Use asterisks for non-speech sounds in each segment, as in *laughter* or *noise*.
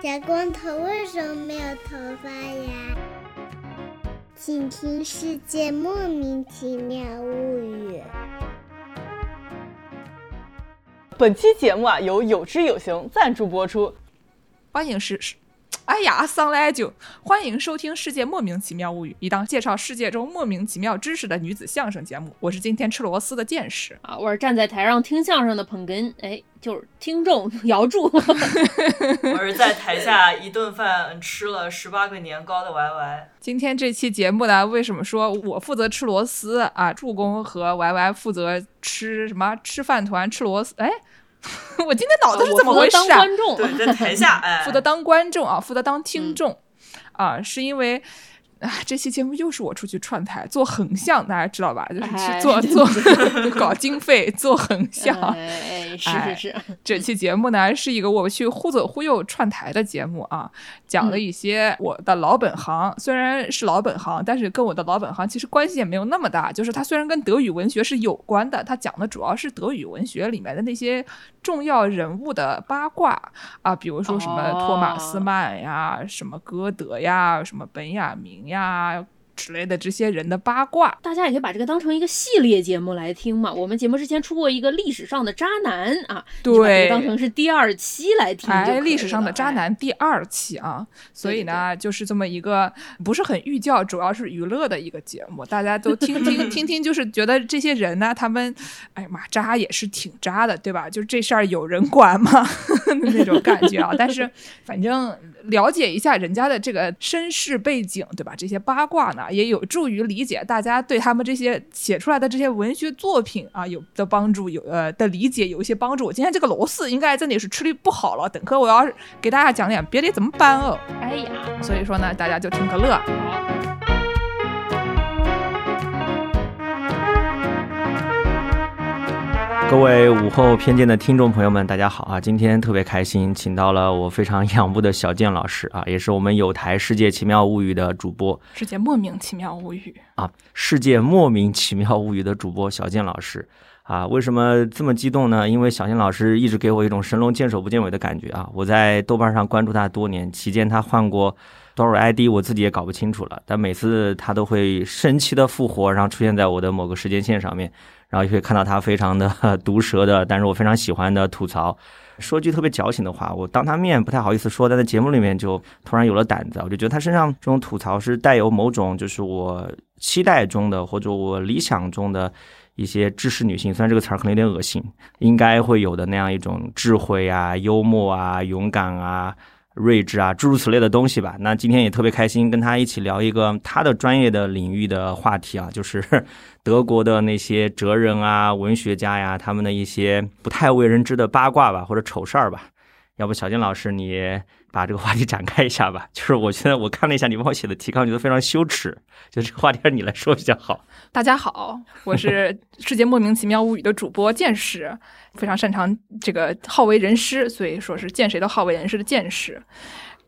小光头为什么没有头发呀？请听《世界莫名其妙物语》。本期节目啊，由有知有行赞助播出。欢迎是是，哎呀，上来就欢迎收听《世界莫名其妙物语》，一档介绍世界中莫名其妙知识的女子相声节目。我是今天吃螺丝的见识。*laughs* 啊，我是站在台上听相声的捧哏，哎，就是听众姚柱。*laughs* 我是在台下一顿饭吃了十八个年糕的 Y Y。今天这期节目呢，为什么说我负责吃螺丝啊？助攻和 Y Y 负责吃什么？吃饭团、吃螺丝？哎，*laughs* 我今天脑子是怎么回事啊？当观众，对，在台下，*laughs* 哎，负责当观众啊，负责当听众、啊，是因为。啊，这期节目又是我出去串台做横向，大家知道吧？就是哎去做对做就 *laughs* 搞经费做横向。哎，是哎是是，这期节目呢是一个我去忽左忽右串台的节目啊，讲嗯了一些我的老本行，虽然是老本行，但是跟我的老本行其实关系也没有那么大。就是它虽然跟德语文学是有关的，它讲的主要是德语文学里面的那些重要人物的八卦啊，比如说什么托马斯哦曼呀、什么歌德呀、什么本雅明呀之类的这些人的八卦。大家也可以把这个当成一个系列节目来听嘛。我们节目之前出过一个历史上的渣男啊，对当成是第二期来听就可以哎，历史上的渣哎男第二期啊，所以呢，就是这么一个不是很寓教，主要是娱乐的一个节目，大家都听听 *laughs* 听听，就是觉得这些人呢，他们，哎呀妈，渣也是挺渣的，对吧？就这事儿有人管吗？*laughs* 那种感觉啊。但是反正了解一下人家的这个身世背景，对吧？这些八卦呢，也有助于理解大家对他们这些写出来的这些文学作品啊有的帮助，有呃的理解有一些帮助。我今天这个螺丝应该真的是吃力不好了，等会我要给大家讲点别的怎么办哦。哎呀，所以说呢，大家就听个乐。好，各位午后偏见的听众朋友们，大家好啊！今天特别开心，请到了我非常仰慕的小健老师啊，也是我们有台《世界奇妙物语》的主播世界莫名其妙物语，啊，《世界莫名其妙物语》的主播小健老师啊。为什么这么激动呢？因为小健老师一直给我一种神龙见首不见尾的感觉啊！我在豆瓣上关注他多年，期间他换过多少 ID，我自己也搞不清楚了，但每次他都会神奇的复活，然后出现在我的某个时间线上面。然后也可以看到他非常的 *laughs* 毒舌的，但是我非常喜欢的吐槽。说句特别矫情的话，我当他面不太好意思说，但在节目里面就突然有了胆子。我就觉得他身上这种吐槽是带有某种就是我期待中的或者我理想中的一些知识女性，虽然这个词儿可能有点恶心，应该会有的那样一种智慧啊、幽默啊、勇敢啊。睿智啊，诸如此类的东西吧。那今天也特别开心，跟他一起聊一个他的专业的领域的话题啊，就是 *laughs* 德国的那些哲人啊、文学家呀，他们的一些不太为人知的八卦吧，或者丑事儿吧。要不小金老师，你把这个话题展开一下吧。就是我觉得我看了一下你帮我写的提纲，觉得非常羞耻，就这个话题让你来说比较好。大家好，我是 *laughs* 世界莫名其妙物语的主播见识，非常擅长这个好为人师，所以说是见谁都好为人师的见识。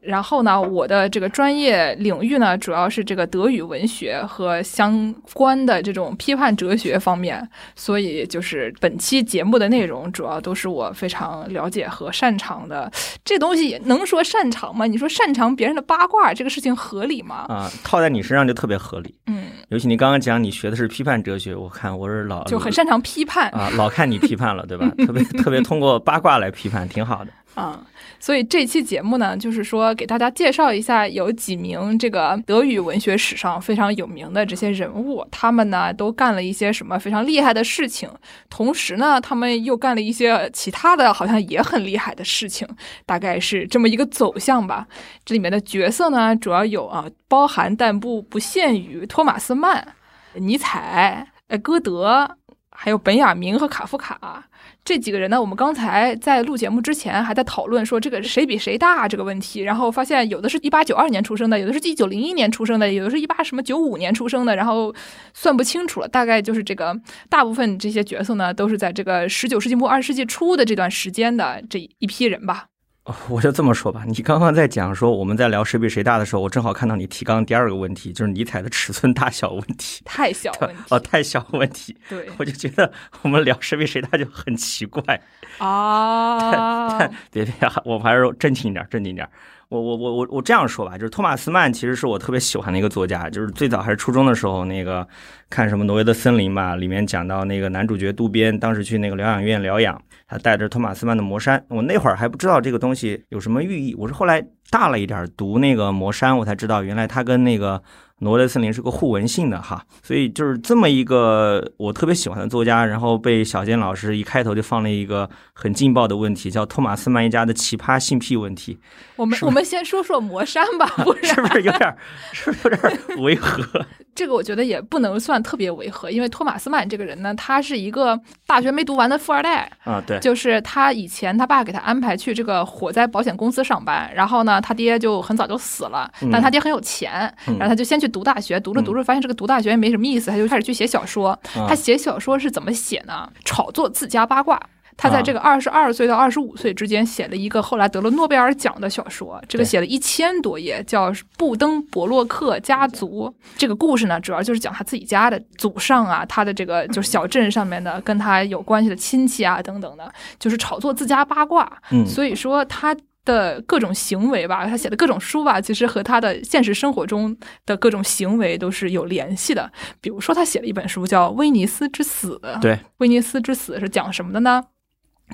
然后呢，我的这个专业领域呢，主要是这个德语文学和相关的这种批判哲学方面，所以就是本期节目的内容主要都是我非常了解和擅长的。这东西能说擅长吗？你说擅长别人的八卦，这个事情合理吗？啊、套在你身上就特别合理。嗯，尤其你刚刚讲你学的是批判哲学，我看我是老就很擅长批判。啊，老看你批判了，对吧？*laughs* 特别特别通过八卦来批判，挺好的。啊、所以这期节目呢，就是说给大家介绍一下有几名这个德语文学史上非常有名的这些人物，他们呢都干了一些什么非常厉害的事情，同时呢，他们又干了一些其他的好像也很厉害的事情，大概是这么一个走向吧。这里面的角色呢，主要有啊，包含但不不限于托马斯曼、尼采、呃歌德，还有本雅明和卡夫卡。这几个人呢，我们刚才在录节目之前还在讨论说这个谁比谁大这个问题，然后发现有的是一八九二年出生的，有的是一九零一年出生的，有的是一八什么九五年出生的，然后算不清楚了。大概就是这个大部分这些角色呢，都是在这个十九世纪末二十世纪初的这段时间的这一批人吧。哦 *laughs* 我就这么说吧，你刚刚在讲说我们在聊谁比谁大的时候，我正好看到你提纲第二个问题，就是尼采的尺寸大小问题。太小问题，哦，太小问题，对我就觉得我们聊谁比谁大就很奇怪。*laughs* 啊，别别，我们还是正经一点，正经一点。我我我我我这样说吧，就是托马斯曼其实是我特别喜欢的一个作家，就是最早还是初中的时候，那个看什么《挪威的森林》吧，里面讲到那个男主角渡边当时去那个疗养院疗养，他带着托马斯曼的《魔山》，我那会儿还不知道这个东西有什么寓意，我是后来大了一点读那个《魔山》，我才知道原来他跟那个。挪威森林是个互文性的哈，所以就是这么一个我特别喜欢的作家，然后被小健老师一开头就放了一个很劲爆的问题，叫托马斯曼一家的奇葩性癖问题。我们我们先说说魔山吧，不 *laughs* 是不是有点是不是有点违和？这个我觉得也不能算特别违和，因为托马斯曼这个人呢，他是一个大学没读完的富二代啊，对，就是他以前他爸给他安排去这个火灾保险公司上班，然后呢，他爹就很早就死了，但他爹很有钱，然后他就先去读大学，读着读着发现这个读大学也没什么意思，他就开始去写小说。他写小说是怎么写呢？炒作自家八卦。他在这个二十二岁到二十五岁之间写了一个后来得了诺贝尔奖的小说，这个写了一千多页，叫《布登伯洛克家族》。这个故事呢，主要就是讲他自己家的祖上啊，他的这个就是小镇上面的跟他有关系的亲戚啊等等的，就是炒作自家八卦。嗯，所以说他的各种行为吧，他写的各种书吧，其实和他的现实生活中的各种行为都是有联系的。比如说，他写了一本书叫《威尼斯之死》。对，《威尼斯之死》是讲什么的呢？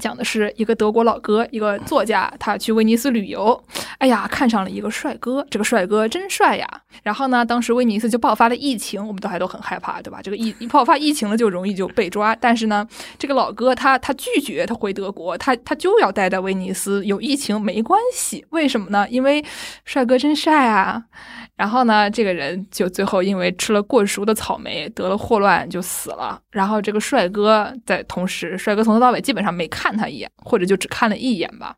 讲的是一个德国老哥，一个作家，他去威尼斯旅游，哎呀，看上了一个帅哥，这个帅哥真帅呀。然后呢，当时威尼斯就爆发了疫情，我们都还都很害怕，对吧？这个疫一爆发疫情了，就容易就被抓。但是呢，这个老哥他他拒绝他回德国，他他就要待在威尼斯，有疫情没关系。为什么呢？因为帅哥真帅啊。然后呢，这个人就最后因为吃了过熟的草莓，得了霍乱就死了。然后这个帅哥在同时，帅哥从头到尾基本上没看他一眼，或者就只看了一眼吧。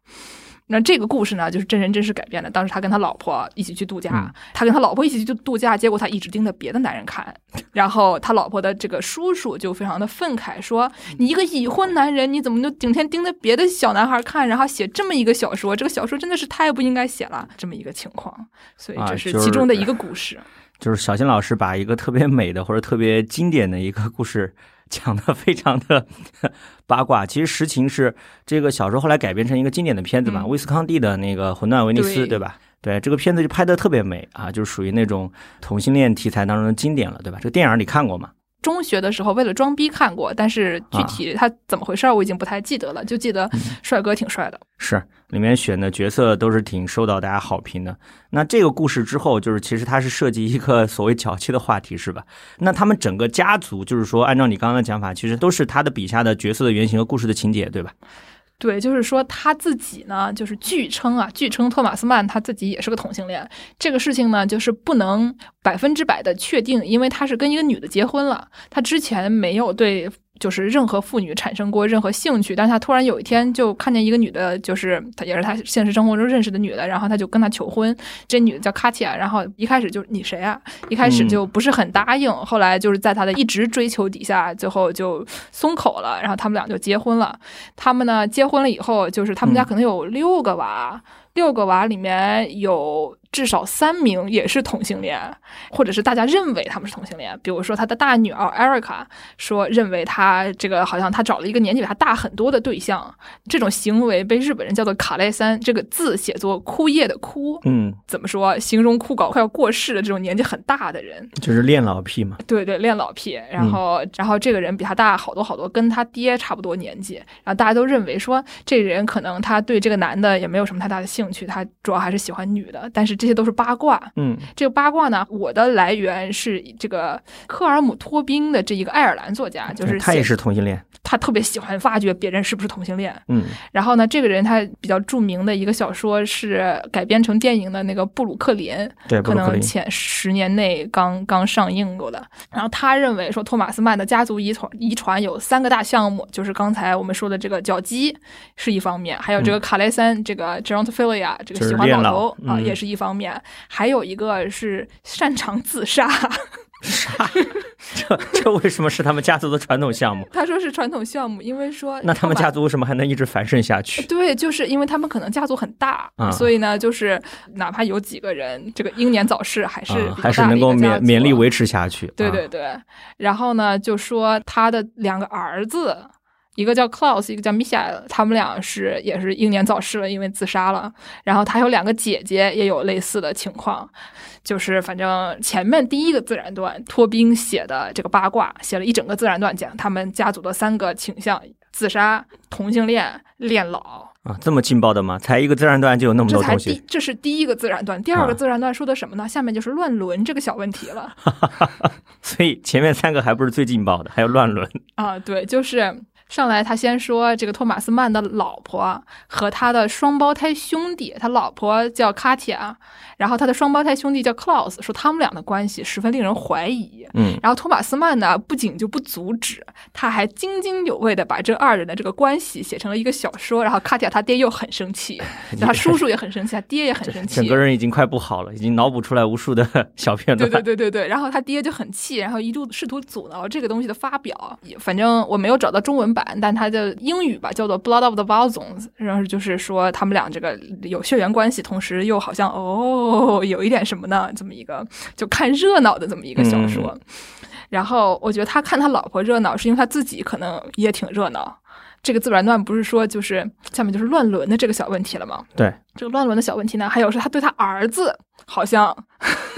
那这个故事呢，就是真人真事改编的。当时他跟他老婆一起去度假，他跟他老婆一起去度假，结果他一直盯着别的男人看。然后他老婆的这个叔叔就非常的愤慨，说：“你一个已婚男人，你怎么就整天盯着别的小男孩看，然后写这么一个小说？这个小说真的是太不应该写了，这么一个情况。所以这是其中的一个故事。就是小新老师把一个特别美的或者特别经典的一个故事。*laughs* ”讲的非常的 *laughs* 八卦，其实实情是这个小说后来改编成一个经典的片子嘛，威斯康蒂的那个《混乱威尼斯》，对吧？对，这个片子就拍的特别美啊，就是属于那种同性恋题材当中的经典了，对吧？这个电影你看过吗？中学的时候为了装逼看过，但是具体他怎么回事我已经不太记得了，就记得帅哥挺帅的。是，里面选的角色都是挺受到大家好评的。那这个故事之后，就是其实它是涉及一个所谓脚气的话题，是吧？那他们整个家族，就是说按照你刚刚的讲法，其实都是他的笔下的角色的原型和故事的情节，对吧？对，就是说他自己呢，就是据称啊，据称托马斯曼他自己也是个同性恋。这个事情呢，就是不能百分之百的确定，因为他是跟一个女的结婚了，他之前没有对。就是任何妇女产生过任何兴趣，但是他突然有一天就看见一个女的，就是他也是他现实生活中认识的女的，然后他就跟她求婚。这女的叫卡提亚，然后一开始就你谁啊？一开始就不是很答应，后来就是在他的一直追求底下，最后就松口了，然后他们俩就结婚了。他们呢结婚了以后，就是他们家可能有六个娃，六个娃里面有。至少三名也是同性恋，或者是大家认为他们是同性恋。比如说他的大女儿 Erica 说，认为他这个好像他找了一个年纪比他大很多的对象。这种行为被日本人叫做“卡莱三”，这个字写作“枯叶”的“枯”。嗯，怎么说？形容枯槁快要过世的这种年纪很大的人，就是恋老癖嘛。对对，恋老癖。然后，然后这个人比他大好多好多，跟他爹差不多年纪。然后大家都认为说，这人可能他对这个男的也没有什么太大的兴趣，他主要还是喜欢女的。但是这些都是八卦，嗯，这个八卦呢，我的来源是这个科尔姆托宾的这一个爱尔兰作家，就是他也是同性恋，他特别喜欢发掘别人是不是同性恋，嗯，然后呢，这个人他比较著名的一个小说是改编成电影的那个布鲁克林，对，可能前十年内刚刚上映过的。然后他认为说，托马斯曼的家族遗传遗传有三个大项目，就是刚才我们说的这个脚鸡是一方面，还有这个卡莱森这个 gerontophilia 这个喜欢老头啊。也是一方面，还有一个是擅长自杀。*laughs* 杀？这这为什么是他们家族的传统项目？他说是传统项目，因为说那他们家族为什么还能一直繁盛下去？对，就是因为他们可能家族很大，所以呢，就是哪怕有几个人这个英年早逝，还是还是能够勉勉力维持下去。对对对，然后呢，就说他的两个儿子。一个叫 Klaus，一个叫 Michael，他们俩是也是英年早逝了，因为自杀了。然后他有两个姐姐，也有类似的情况，就是反正前面第一个自然段，托宾写的这个八卦，写了一整个自然段，讲他们家族的三个倾向：自杀、同性恋、恋老。啊，这么劲爆的吗？才一个自然段就有那么多东西，这是第一个自然段，第二啊个自然段说的什么呢？下面就是乱伦这个小问题了。*laughs* 所以前面三个还不是最劲爆的，还有乱伦。啊，对，就是上来他先说这个托马斯曼的老婆和他的双胞胎兄弟，他老婆叫卡铁啊，然后他的双胞胎兄弟叫 Klaus，说他们俩的关系十分令人怀疑。嗯，然后托马斯曼呢，不仅就不阻止，他还津津有味的把这二人的这个关系写成了一个小说。然后卡提亚他爹又很生气，*laughs* 就他叔叔也很生气，他爹也很生气，整个人已经快不好了，已经脑补出来无数的 *laughs* 小片段。对对对对对，然后他爹就很气，然后一度试图阻挠这个东西的发表。反正我没有找到中文版，但他的英语吧叫做《Blood of the Balzons》，然后就是说他们俩这个有血缘关系，同时又好像哦有一点什么呢，这么一个就看热闹的这么一个小说。然后我觉得他看他老婆热闹，是因为他自己可能也挺热闹。这个自然段不是说就是下面就是乱伦的这个小问题了吗？对，这个乱伦的小问题呢，还有是他对他儿子好像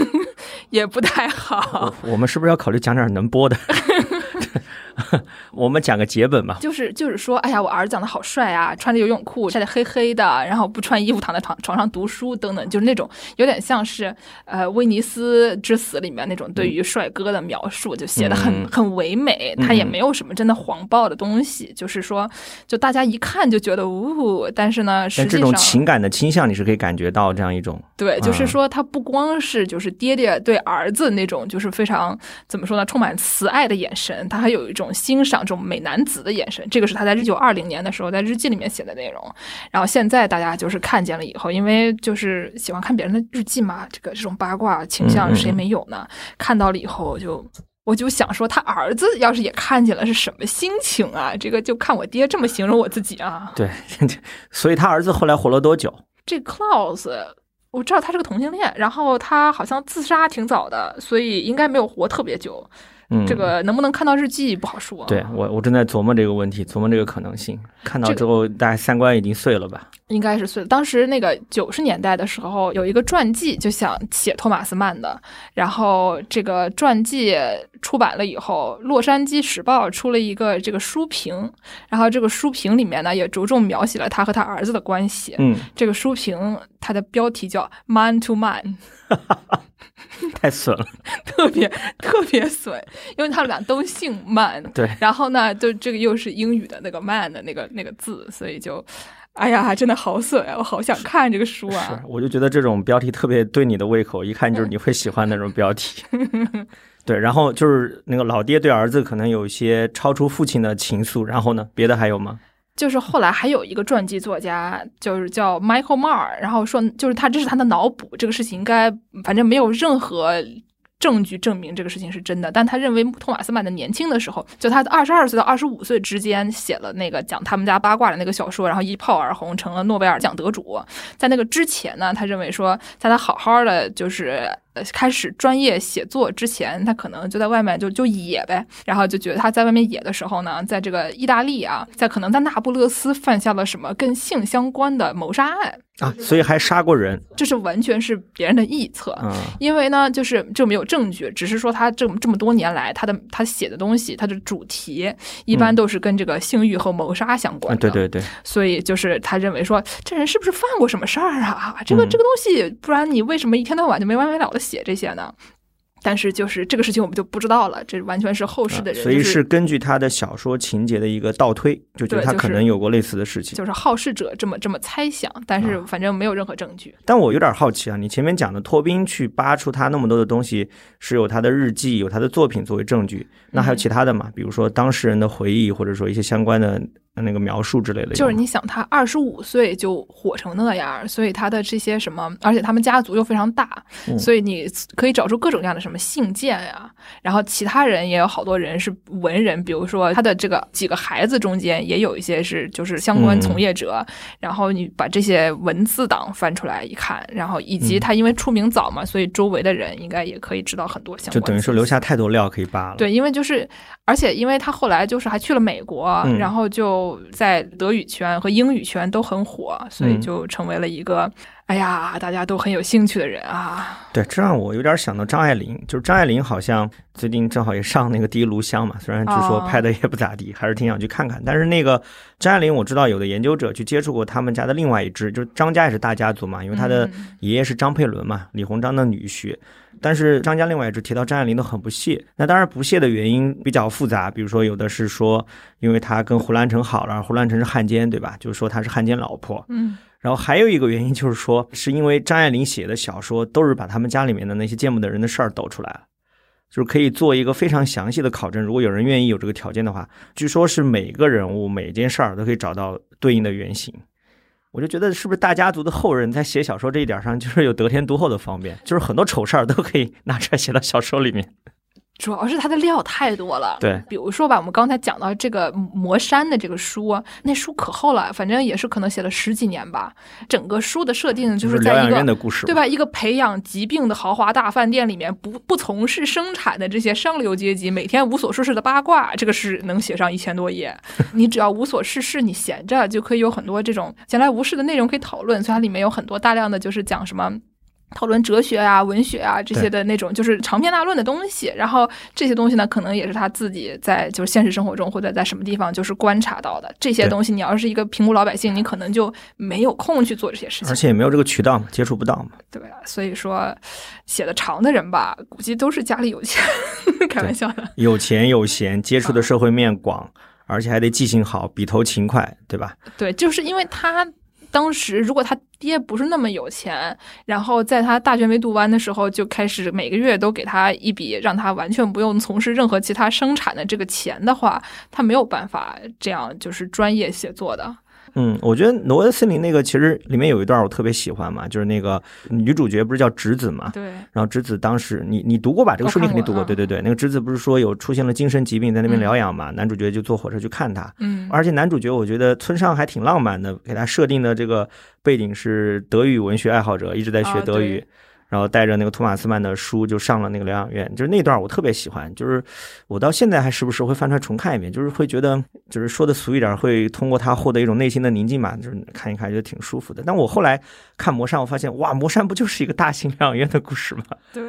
*laughs* 也不太好，我们是不是要考虑讲点能播的？*laughs* *laughs* 我们讲个节本吧。就是就是说，哎呀，我儿子长得好帅啊，穿着游泳裤，晒得黑黑的，然后不穿衣服躺在床床上读书等等，就是那种有点像是呃《威尼斯之死》里面那种对于帅哥的描述，就写的很、嗯。很唯美，他也没有什么真的黄暴的东西，就是说，就大家一看就觉得呜，但是呢，实但这种情感的倾向，你是可以感觉到这样一种，对，就是啊说他不光是就是爹爹对儿子那种就是非常怎么说呢，充满慈爱的眼神，他还有一种欣赏这种美男子的眼神。这个是他在一九二零年的时候在日记里面写的内容。然后现在大家就是看见了以后，因为就是喜欢看别人的日记嘛，这个这种八卦倾向谁没有呢？看到了以后就。我就想说，他儿子要是也看见了，是什么心情啊？这个就看我爹这么形容我自己啊。对，*laughs* 所以他儿子后来活了多久？这 Klaus，我知道他是个同性恋，然后他好像自杀挺早的，所以应该没有活特别久。嗯，这个能不能看到日记不好说。对我我正在琢磨这个问题，琢磨这个可能性。看到之后，大家三观已经碎了吧？应该是碎了。当时那个九十年代的时候，有一个传记就想写托马斯曼的，然后这个传记出版了以后，《洛杉矶时报》出了一个这个书评，然后这个书评里面呢也着重描写了他和他儿子的关系。嗯，这个书评它的标题叫《Man to Man》。*laughs* *laughs* 太损了。*laughs* 特别特别损，因为他们俩都姓曼。对然后呢，就这个又是英语的那个 man 的那个那个字，所以就，哎呀，真的好损啊！我好想看这个书啊是啊。，我就觉得这种标题特别对你的胃口，一看就是你会喜欢那种标题。*laughs* 对，然后就是那个老爹对儿子可能有一些超出父亲的情愫，然后呢，别的还有吗？就是后来还有一个传记作家，就是叫 Michael Marr，然后说就是他这是他的脑补，这个事情应该反正没有任何。证据证明这个事情是真的，但他认为托马斯曼的年轻的时候，就他二十二岁到二十五岁之间写了那个讲他们家八卦的那个小说，然后一炮而红，成了诺贝尔奖得主。在那个之前呢，他认为说，在他好好的就是呃开始专业写作之前，他可能就在外面就就野呗，然后就觉得他在外面野的时候呢，在这个意大利啊，在可能在那不勒斯犯下了什么跟性相关的谋杀案，啊，所以还杀过人。这是完全是别人的臆测。嗯，因为呢，就是这没有证据，只是说他这么这么多年来，他的他写的东西，他的主题一般都是跟这个性欲和谋杀相关啊，的。对对对，所以就是他认为说，这人是不是犯过什么事儿啊？这个嗯这个东西，不然你为什么一天到晚就没完没了的写这些呢？但是就是这个事情我们就不知道了，这完全是后世的人，啊所以是根据他的小说情节的一个倒推，就觉得他可能有过类似的事情。就是好事者这么这么猜想，但是啊反正没有任何证据。但我有点好奇啊，你前面讲的托宾去扒出他那么多的东西，是有他的日记、有他的作品作为证据，那还有其他的吗？比如说当事人的回忆，或者说一些相关的那个描述之类的。就是你想，他二十五岁就火成那样，所以他的这些什么，而且他们家族又非常大，嗯所以你可以找出各种各样的什么信件呀。然后其他人也有好多人是文人，比如说他的这个几个孩子中间也有一些是就是相关从业者。然后你把这些文字档翻出来一看，然后以及他因为出名早嘛，所以周围的人应该也可以知道很多相关。就等于说留下太多料可以扒了。对，因为就是，而且因为他后来就是还去了美国，嗯然后就在德语圈和英语圈都很火，所以嗯就成为了一个，哎呀，大家都很有兴趣的人啊。对，这让我有点想到张爱玲，就是张爱玲好像最近正好也上那个《第一炉香》嘛，虽然据说哦拍的也不咋地，还是挺想去看看。但是那个张爱玲，我知道有的研究者去接触过他们家的另外一支，就是张家也是大家族嘛，因为他的嗯爷爷是张佩伦嘛，李鸿章的女婿。但是张家另外一支提到张爱玲都很不屑，那当然不屑的原因比较复杂，比如说有的是说，因为他跟胡兰成好了，胡兰成是汉奸，对吧？就是说他是汉奸老婆，嗯，然后还有一个原因就是说，是因为张爱玲写的小说都是把他们家里面的那些见不得人的事儿抖出来了，就是可以做一个非常详细的考证。如果有人愿意有这个条件的话，据说是每个人物每件事儿都可以找到对应的原型。我就觉得是不是大家族的后人在写小说这一点上，就是有得天独厚的方便，就是很多丑事儿都可以拿出来写到小说里面。主要是它的料太多了。对比如说吧，我们刚才讲到这个魔山的这个书，那书可厚了，反正也是可能写了十几年吧。整个书的设定就是在一个对？吧？一个培养疾病的豪华大饭店里面，不不从事生产的这些上流阶级，每天无所事事的八卦，这个是能写上一千多页。*laughs* 你只要无所事事，你闲着就可以有很多这种闲来无事的内容可以讨论。所以它里面有很多大量的就是讲什么。讨论哲学啊、文学啊这些的那种，就是长篇大论的东西。然后这些东西呢，可能也是他自己在就是现实生活中或者在什么地方就是观察到的。这些东西，你要是一个平民老百姓，你可能就没有空去做这些事情而。且也没有这个渠道嘛，接触不到嘛。对啊，所以说写的长的人吧，估计都是家里有钱，*laughs* 开玩笑的。有钱有闲，接触的社会面广，而且还得记性好，笔头勤快，对吧？对，就是因为他当时如果他爹不是那么有钱，然后在他大学没读完的时候就开始每个月都给他一笔让他完全不用从事任何其他生产的这个钱的话，他没有办法这样就是专业写作的。嗯，我觉得《挪威的森林》那个其实里面有一段我特别喜欢嘛，就是那个女主角不是叫直子嘛，对，然后直子当时你你读过吧？这个书你肯定读过，对对对，那个直子不是说有出现了精神疾病在那边嗯疗养嘛，男主角就坐火车去看他，嗯，而且男主角我觉得村上还挺浪漫的，给他设定的这个背景是德语文学爱好者，一直在学啊德语。对然后带着那个托马斯曼的书就上了那个疗养院，就是那段我特别喜欢，就是我到现在还时不时会翻出来重看一遍，就是会觉得，就是说的俗一点，会通过他获得一种内心的宁静吧，就是看一看觉得挺舒服的。但我后来看魔山，我发现哇，魔山不就是一个大型疗养院的故事吗？对，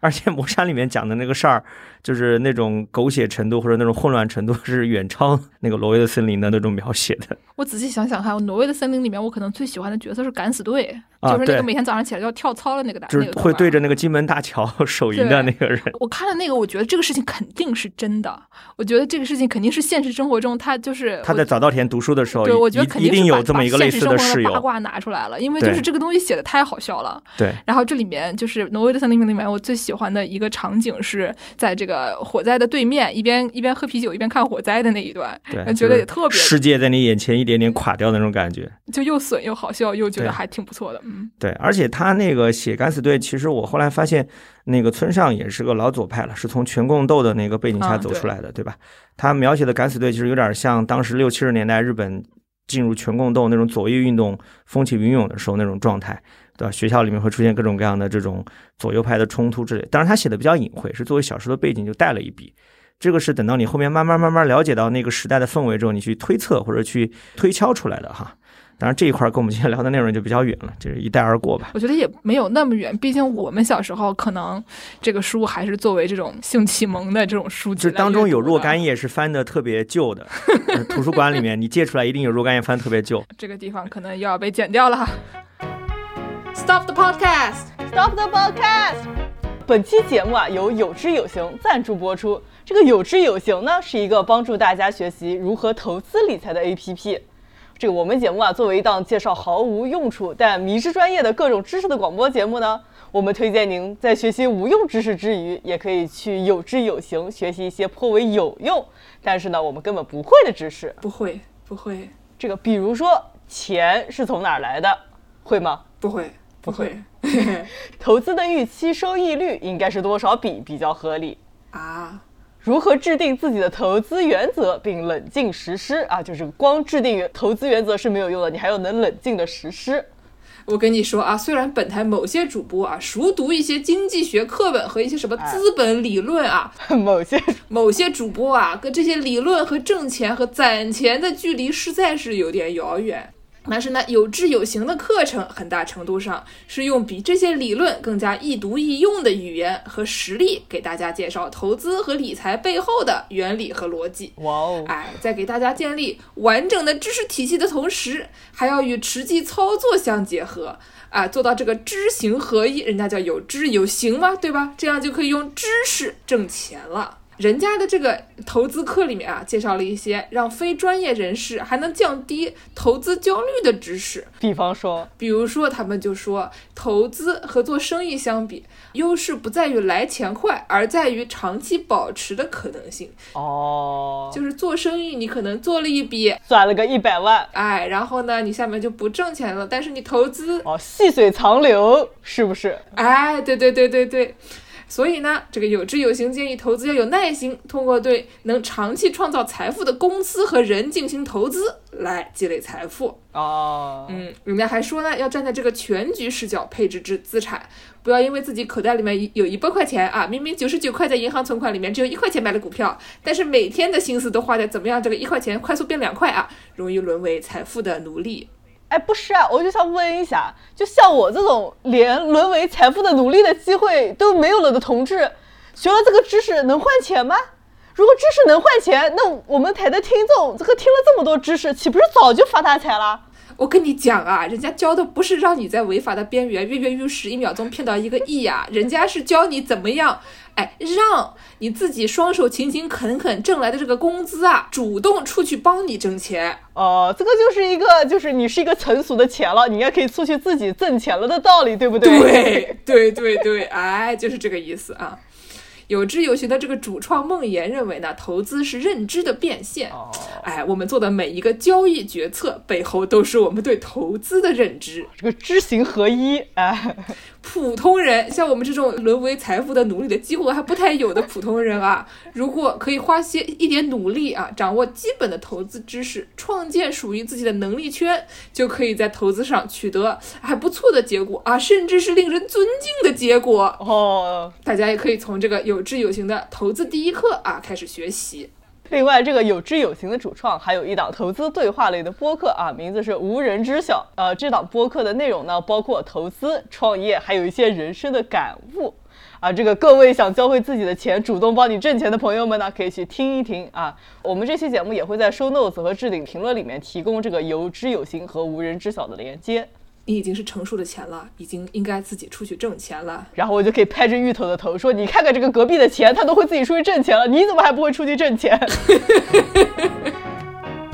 而且魔山里面讲的那个事儿，就是那种狗血程度或者那种混乱程度，*laughs* 是远超那个挪威的森林的那种描写的。*laughs* 我仔细想想看，《挪威的森林》里面，我可能最喜欢的角色是敢死队，啊就是那个每天早上起来要跳操的那个大，就是会对着那个金门大桥 *laughs* 手淫的那个人。我看了那个，我觉得这个事情肯定是真的。我觉得这个事情肯定是现实生活中，他就是他在早稻田读书的时候，对，我觉得肯定有这么一个类似的室把现实生活的八。卦拿出来了，因为就是这个东西写的太好笑了。对，然后这里面就是《挪威的森林》里面，我最喜欢的一个场景是在这个火灾的对面，一边一边喝啤酒一边看火灾的那一段，对，觉得也特别世界在你眼前一点点垮掉的那种感觉。就又损又好笑，又觉得还挺不错的。嗯，对，而且他那个写敢死队，其实我后来发现，那个村上也是个老左派了，是从全共斗的那个背景下啊走出来的，对吧？他描写的敢死队其实有点像当时六七十年代日本进入全共斗那种左翼运动风起云涌的时候那种状态，对吧？学校里面会出现各种各样的这种左右派的冲突之类。当然，他写的比较隐晦，是作为小说的背景就带了一笔。这个是等到你后面慢慢慢慢了解到那个时代的氛围之后，你去推测或者去推敲出来的哈。当然这一块跟我们今天聊的内容就比较远了，就是一带而过吧。我觉得也没有那么远，毕竟我们小时候可能这个书还是作为这种性启蒙的这种书籍就当中有若干页是翻的特别旧的，呃图书馆里面你借出来一定有若干页翻得特别旧。这个地方可能又要被剪掉了哈。Stop the podcast。Stop the podcast！本期节目啊由有知有行赞助播出。这个有知有行呢是一个帮助大家学习如何投资理财的 APP。这个我们节目啊作为一档介绍毫无用处但迷之专业的各种知识的广播节目呢，我们推荐您在学习无用知识之余，也可以去有知有行学习一些颇为有用，但是呢我们根本不会的知识。不会，不会，这个比如说钱是从哪儿来的，会吗？不会，不会 *laughs* 投资的预期收益率应该是多少比比较合理？啊！如何制定自己的投资原则并冷静实施啊？就是光制定投资原则是没有用的，你还要能冷静的实施。我跟你说啊，虽然本台某些主播啊熟读一些经济学课本和一些什么资本理论啊，*laughs* 某些某些主播啊跟这些理论和挣钱和攒钱的距离实在是有点遥远。但是呢，有知有行的课程很大程度上是用比这些理论更加易读易用的语言和实例，给大家介绍投资和理财背后的原理和逻辑。哇哦，哎，在给大家建立完整的知识体系的同时，还要与实际操作相结合，啊，做到这个知行合一，人家叫有知有行嘛，对吧？这样就可以用知识挣钱了。人家的这个投资课里面啊，介绍了一些让非专业人士还能降低投资焦虑的知识。比方说，比如说，他们就说，投资和做生意相比，优势不在于来钱快，而在于长期保持的可能性。哦，就是做生意，你可能做了一笔，赚了个一百万，哎，然后呢，你下面就不挣钱了。但是你投资，哦，细水长流，是不是？哎，对对对对对。所以呢，这个有知有行建议投资要有耐心，通过对能长期创造财富的公司和人进行投资来积累财富。哦，嗯，人家还说呢，要站在这个全局视角配置资资产，不要因为自己口袋里面有一百块钱啊，明明九十九块在银行存款里面，只有一块钱买了股票，但是每天的心思都花在怎么样这个一块钱快速变两块啊，容易沦为财富的奴隶。哎，不是啊，我就想问一下，就像我这种连沦为财富的奴隶的机会都没有了的同志，学了这个知识能换钱吗？如果知识能换钱，那我们台的听众这个听了这么多知识，岂不是早就发大财了？我跟你讲啊，人家教的不是让你在违法的边缘跃跃欲试，一秒钟骗到一个亿呀，*laughs* 人家是教你怎么样，哎，让你自己双手勤勤恳恳挣来的这个工资啊，主动出去帮你挣钱。哦，这个就是一个，就是你是一个成熟的钱了，你应该可以出去自己挣钱了的道理，对不对？对对对对，哎，就是这个意思啊。有知有行的这个主创孟岩认为呢，投资是认知的变现。哦，哎，我们做的每一个交易决策背后，都是我们对投资的认知。这个知行合一，哎，普通人像我们这种沦为财富的奴隶的机会还不太有的普通人啊，*laughs* 如果可以花些一点努力啊，掌握基本的投资知识，创建属于自己的能力圈，就可以在投资上取得还不错的结果啊，甚至是令人尊敬的结果。哦，大家也可以从这个有志有行的投资第一课啊开始学习。另外，这个有知有行的主创还有一档投资对话类的播客啊，名字是无人知晓。呃，这档播客的内容呢，包括投资、创业，还有一些人生的感悟。啊，这个各位想教会自己的钱，主动帮你挣钱的朋友们呢，可以去听一听啊。我们这期节目也会在 show notes 和置顶评论里面提供这个有知有行和无人知晓的连接。你已经是成熟的钱了，已经应该自己出去挣钱了。然后我就可以拍着芋头的头说：“你看看这个隔壁的钱，他都会自己出去挣钱了，你怎么还不会出去挣钱？” *laughs*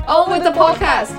On with the podcast。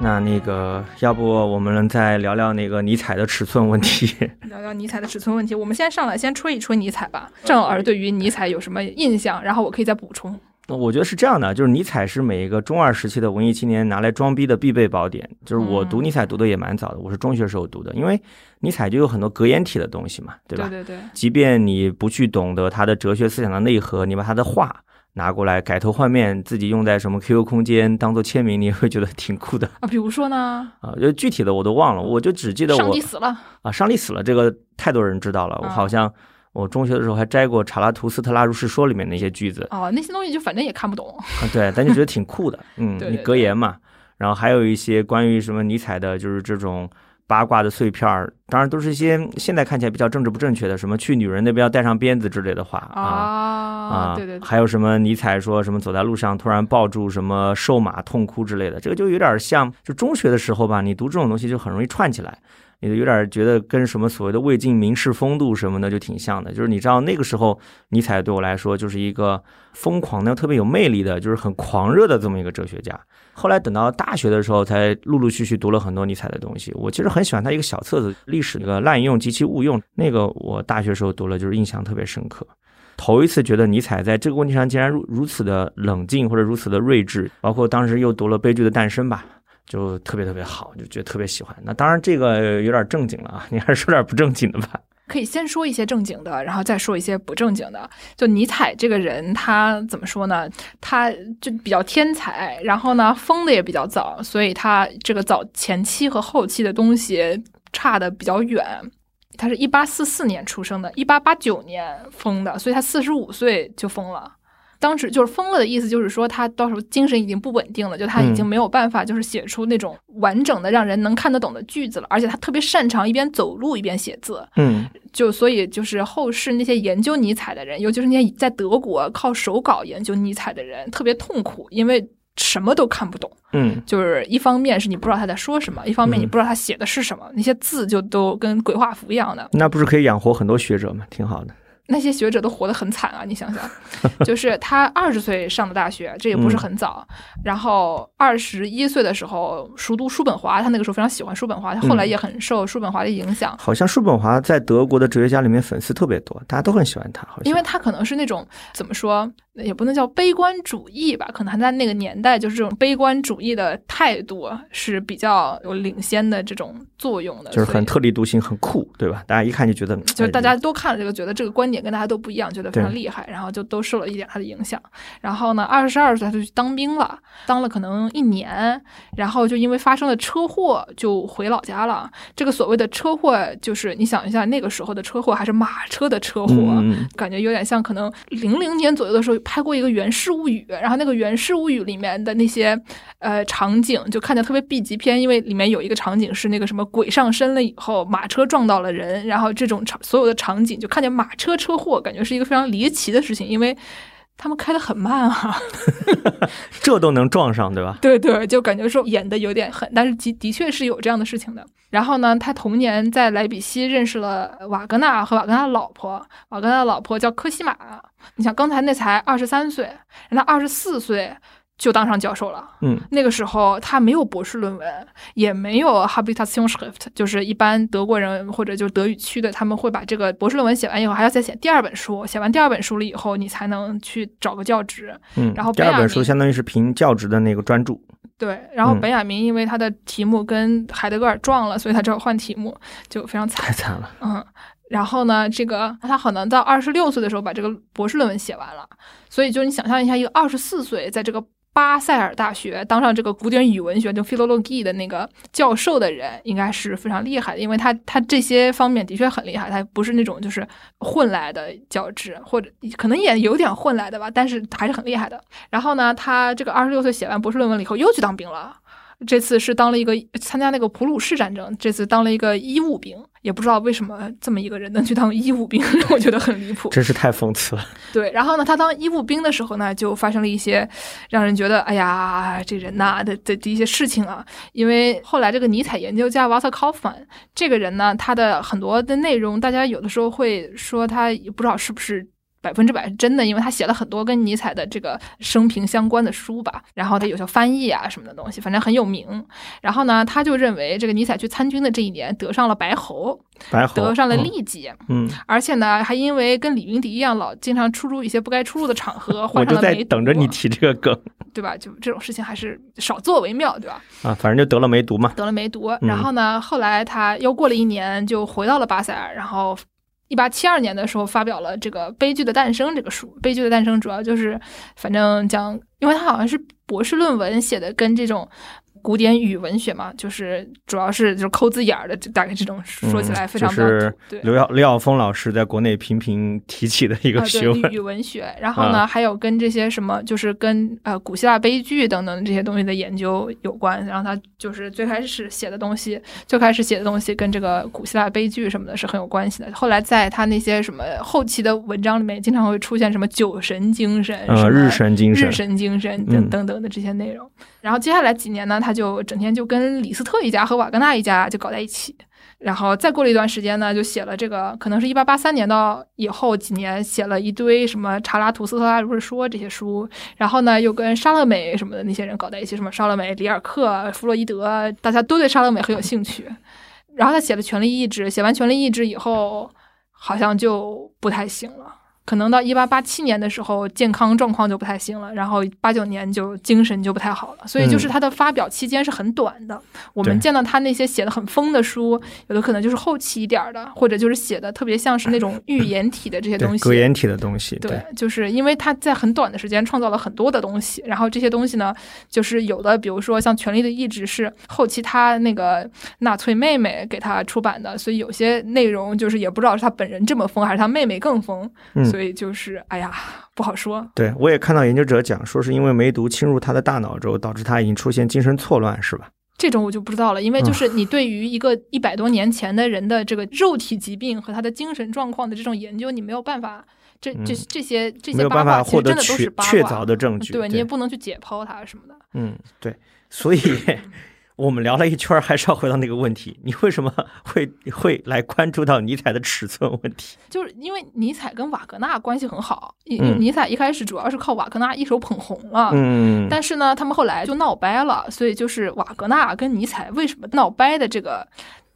那那个，要不我们再聊聊那个尼采的尺寸问题？*laughs* 聊聊尼采的尺寸问题。我们先上来先吹一吹尼采吧。正儿对于尼采有什么印象？然后我可以再补充。我觉得是这样的，就是尼采是每一个中二时期的文艺青年拿来装逼的必备宝典。就是我读尼采读的也蛮早的，我是中学时候读的，因为尼采就有很多格言体的东西嘛，对吧？对对对。即便你不去懂得他的哲学思想的内核，你把他的话拿过来改头换面，自己用在什么 QQ 空间当做签名，你也会觉得挺酷的啊。比如说呢？啊，就具体的我都忘了，我就只记得我上帝死了啊，上帝死了，这个太多人知道了，我好像。我中学的时候还摘过查拉图斯特拉如是说里面那些句子哦，那些东西就反正也看不懂。对，但就觉得挺酷的，嗯，*laughs* 对你格言嘛。然后还有一些关于什么尼采的，就是这种八卦的碎片儿，当然都是一些现在看起来比较政治不正确的，什么去女人那边要带上鞭子之类的话啊啊，对对对，还有什么尼采说什么走在路上突然抱住什么瘦马痛哭之类的，这个就有点像就中学的时候吧，你读这种东西就很容易串起来。你有点觉得跟什么所谓的魏晋名士风度什么的就挺像的，就是你知道那个时候尼采对我来说就是一个疯狂的、特别有魅力的，就是很狂热的这么一个哲学家。后来等到大学的时候，才陆陆续续读了很多尼采的东西。我其实很喜欢他一个小册子《历史那个滥用及其误用》，那个我大学时候读了，就是印象特别深刻。头一次觉得尼采在这个问题上竟然如如此的冷静或者如此的睿智，包括当时又读了《悲剧的诞生》吧，就特别特别好，就觉得特别喜欢。那当然这个有点正经了啊，*laughs* 你还是说点不正经的吧。可以先说一些正经的，然后再说一些不正经的。就尼采这个人，他怎么说呢？他就比较天才，然后呢，疯的也比较早，所以他这个早前期和后期的东西差的比较远。他是一八四四年出生的，一八八九年疯的，所以他四十五岁就疯了。当时就是疯了的意思，就是说他到时候精神已经不稳定了，就他已经没有办法，就是写出那种完整的让人能看得懂的句子了。而且他特别擅长一边走路一边写字，嗯，就所以就是后世那些研究尼采的人，尤其是那些在德国靠手稿研究尼采的人，特别痛苦，因为什么都看不懂。嗯，就是一方面是你不知道他在说什么，一方面你不知道他写的是什么，那些字就都跟鬼画符一样的。那不是可以养活很多学者吗？挺好的。那些学者都活得很惨啊！你想想，*laughs* 就是他二十岁上的大学，这也不是很早。然后二十一岁的时候熟读叔本华，他那个时候非常喜欢叔本华，他后来也很受叔本华的影响。好像叔本华在德国的哲学家里面粉丝特别多，大家都很喜欢他。好像因为他可能是那种怎么说，也不能叫悲观主义吧，可能还在那个年代就是这种悲观主义的态度是比较有领先的这种作用的，就是很特立独行，很酷，对吧？大家一看就觉得，就是大哎家都看了这个，觉得这个观点跟大家都不一样，觉得非常厉害，然后就都受了一点他的影响。然后呢，二十二岁他就去当兵了，当了可能一年，然后就因为发生了车祸就回老家了。这个所谓的车祸，就是你想一下，那个时候的车祸还是马车的车祸，感觉有点像可能零零年左右的时候拍过一个《源氏物语》，然后那个《源氏物语》里面的那些呃场景就看见特别 B 级片，因为里面有一个场景是那个什么鬼上身了以后，马车撞到了人，然后这种场所有的场景就看见马车车祸，感觉是一个非常离奇的事情，因为他们开的很慢啊。*laughs* 这都能撞上，对吧？*laughs* 对对，就感觉说演的有点狠，但是的的确是有这样的事情的。然后呢，他童年在莱比锡认识了瓦格纳和瓦格纳的老婆，瓦格纳的老婆叫科西玛。你想，刚才那才二十三岁，人家二十四岁就当上教授了。嗯，那个时候他没有博士论文，也没有 Habilitationsschrift，就是一般德国人或者就德语区的，他们会把这个博士论文写完以后，还要再写第二本书。写完第二本书了以后，你才能去找个教职。嗯，然后第二本书相当于是评教职的那个专注。对，然后嗯本雅明因为他的题目跟海德格尔撞了，所以他只好换题目，就非常惨太。惨了。嗯，然后呢，这个他可能到二十六岁的时候把这个博士论文写完了，所以就你想象一下，一个二十四岁在这个巴塞尔大学当上这个古典语文学就 philology 的那个教授的人，应该是非常厉害的，因为他他这些方面的确很厉害，他不是那种就是混来的教职，或者可能也有点混来的吧，但是还是很厉害的。然后呢，他这个二十六岁写完博士论文了以后，又去当兵了。这次是当了一个参加那个普鲁士战争，这次当了一个医务兵，也不知道为什么这么一个人能去当医务兵，*laughs* 我觉得很离谱。真是太讽刺了。对，然后呢，他当医务兵的时候呢，就发生了一些让人觉得，哎呀，这人呐的的的一些事情啊。因为后来这个尼采研究家瓦特考夫曼这个人呢，他的很多的内容，大家有的时候会说他也不知道是不是。百分之百是真的，因为他写了很多跟尼采的这个生平相关的书吧，然后他有些翻译啊什么的东西，反正很有名。然后呢，他就认为这个尼采去参军的这一年得上了白喉，白喉得上了嗯痢疾，嗯，而且呢，还因为跟李云迪一样，老经常出入一些不该出入的场合，*laughs* 我就在患上了梅毒，等着你提这个梗对吧？就这种事情还是少做为妙，对吧？啊，反正就得了梅毒嘛。得了梅毒，然后呢，后来他又过了一年，就回到了巴塞尔，然后。一八七二年的时候，发表了这个《悲剧的诞生》这个书。《悲剧的诞生》主要就是，反正讲，因为他好像是博士论文写的，跟这种古典语文学嘛，就是主要是就是抠字眼儿的，就大概这种说起来非常比较嗯就是土对。刘耀刘晓峰老师在国内频频提起的一个啊，学语语文学，然后呢，啊还有跟这些什么，就是跟呃古希腊悲剧等等这些东西的研究有关。然后他就是最开始写的东西，最开始写的东西跟这个古希腊悲剧什么的是很有关系的。后来在他那些什么后期的文章里面，经常会出现什么酒神精神，什呃，日神精神日，神精神等嗯等等的这些内容。然后接下来几年呢，他就整天就跟李斯特一家和瓦格纳一家就搞在一起。然后再过了一段时间呢，就写了这个，可能是一八八三年到以后几年，写了一堆什么查拉图斯特拉如是说这些书。然后呢，又跟沙勒美什么的那些人搞在一起，什么沙勒美、里尔克、弗洛伊德，大家都对沙勒美很有兴趣。然后他写了《权力意志》，写完《权力意志》以后，好像就不太行了。可能到一八八七年的时候，健康状况就不太行了，然后八九年就精神就不太好了，所以就是他的发表期间是很短的。我们见到他那些写的很疯的书，有的可能就是后期一点的，或者就是写的特别像是那种寓言体的这些 *laughs* 东，西。格言体的东西，对，就是因为他在很短的时间创造了很多的东西，然后这些东西呢，就是有的，比如说像《权力的意志》是后期他那个纳粹妹妹给他出版的，所以有些内容就是也不知道是他本人这么疯，还是他妹妹更疯，嗯所以就是哎呀不好说。对我也看到研究者讲说，是因为梅毒侵入他的大脑之后，导致他已经出现精神错乱，是吧？这种我就不知道了，因为就是你对于一个一百多年前的人的这个肉体疾病和他的精神状况的这种研究，你没有办法，这这嗯这些这没有些八办法获得卦其实真的都是确八卦，确凿的证据，对你也不能去解剖它什么的。嗯，对，所以 *laughs* 我们聊了一圈儿，还是要回到那个问题：*laughs* 你为什么会会来关注到尼采的尺寸问题？就是因为尼采跟瓦格纳关系很好，尼采一开始主要是靠瓦格纳一手捧红了。嗯，但是呢，他们后来就闹掰了，所以就是瓦格纳跟尼采为什么闹掰的这个，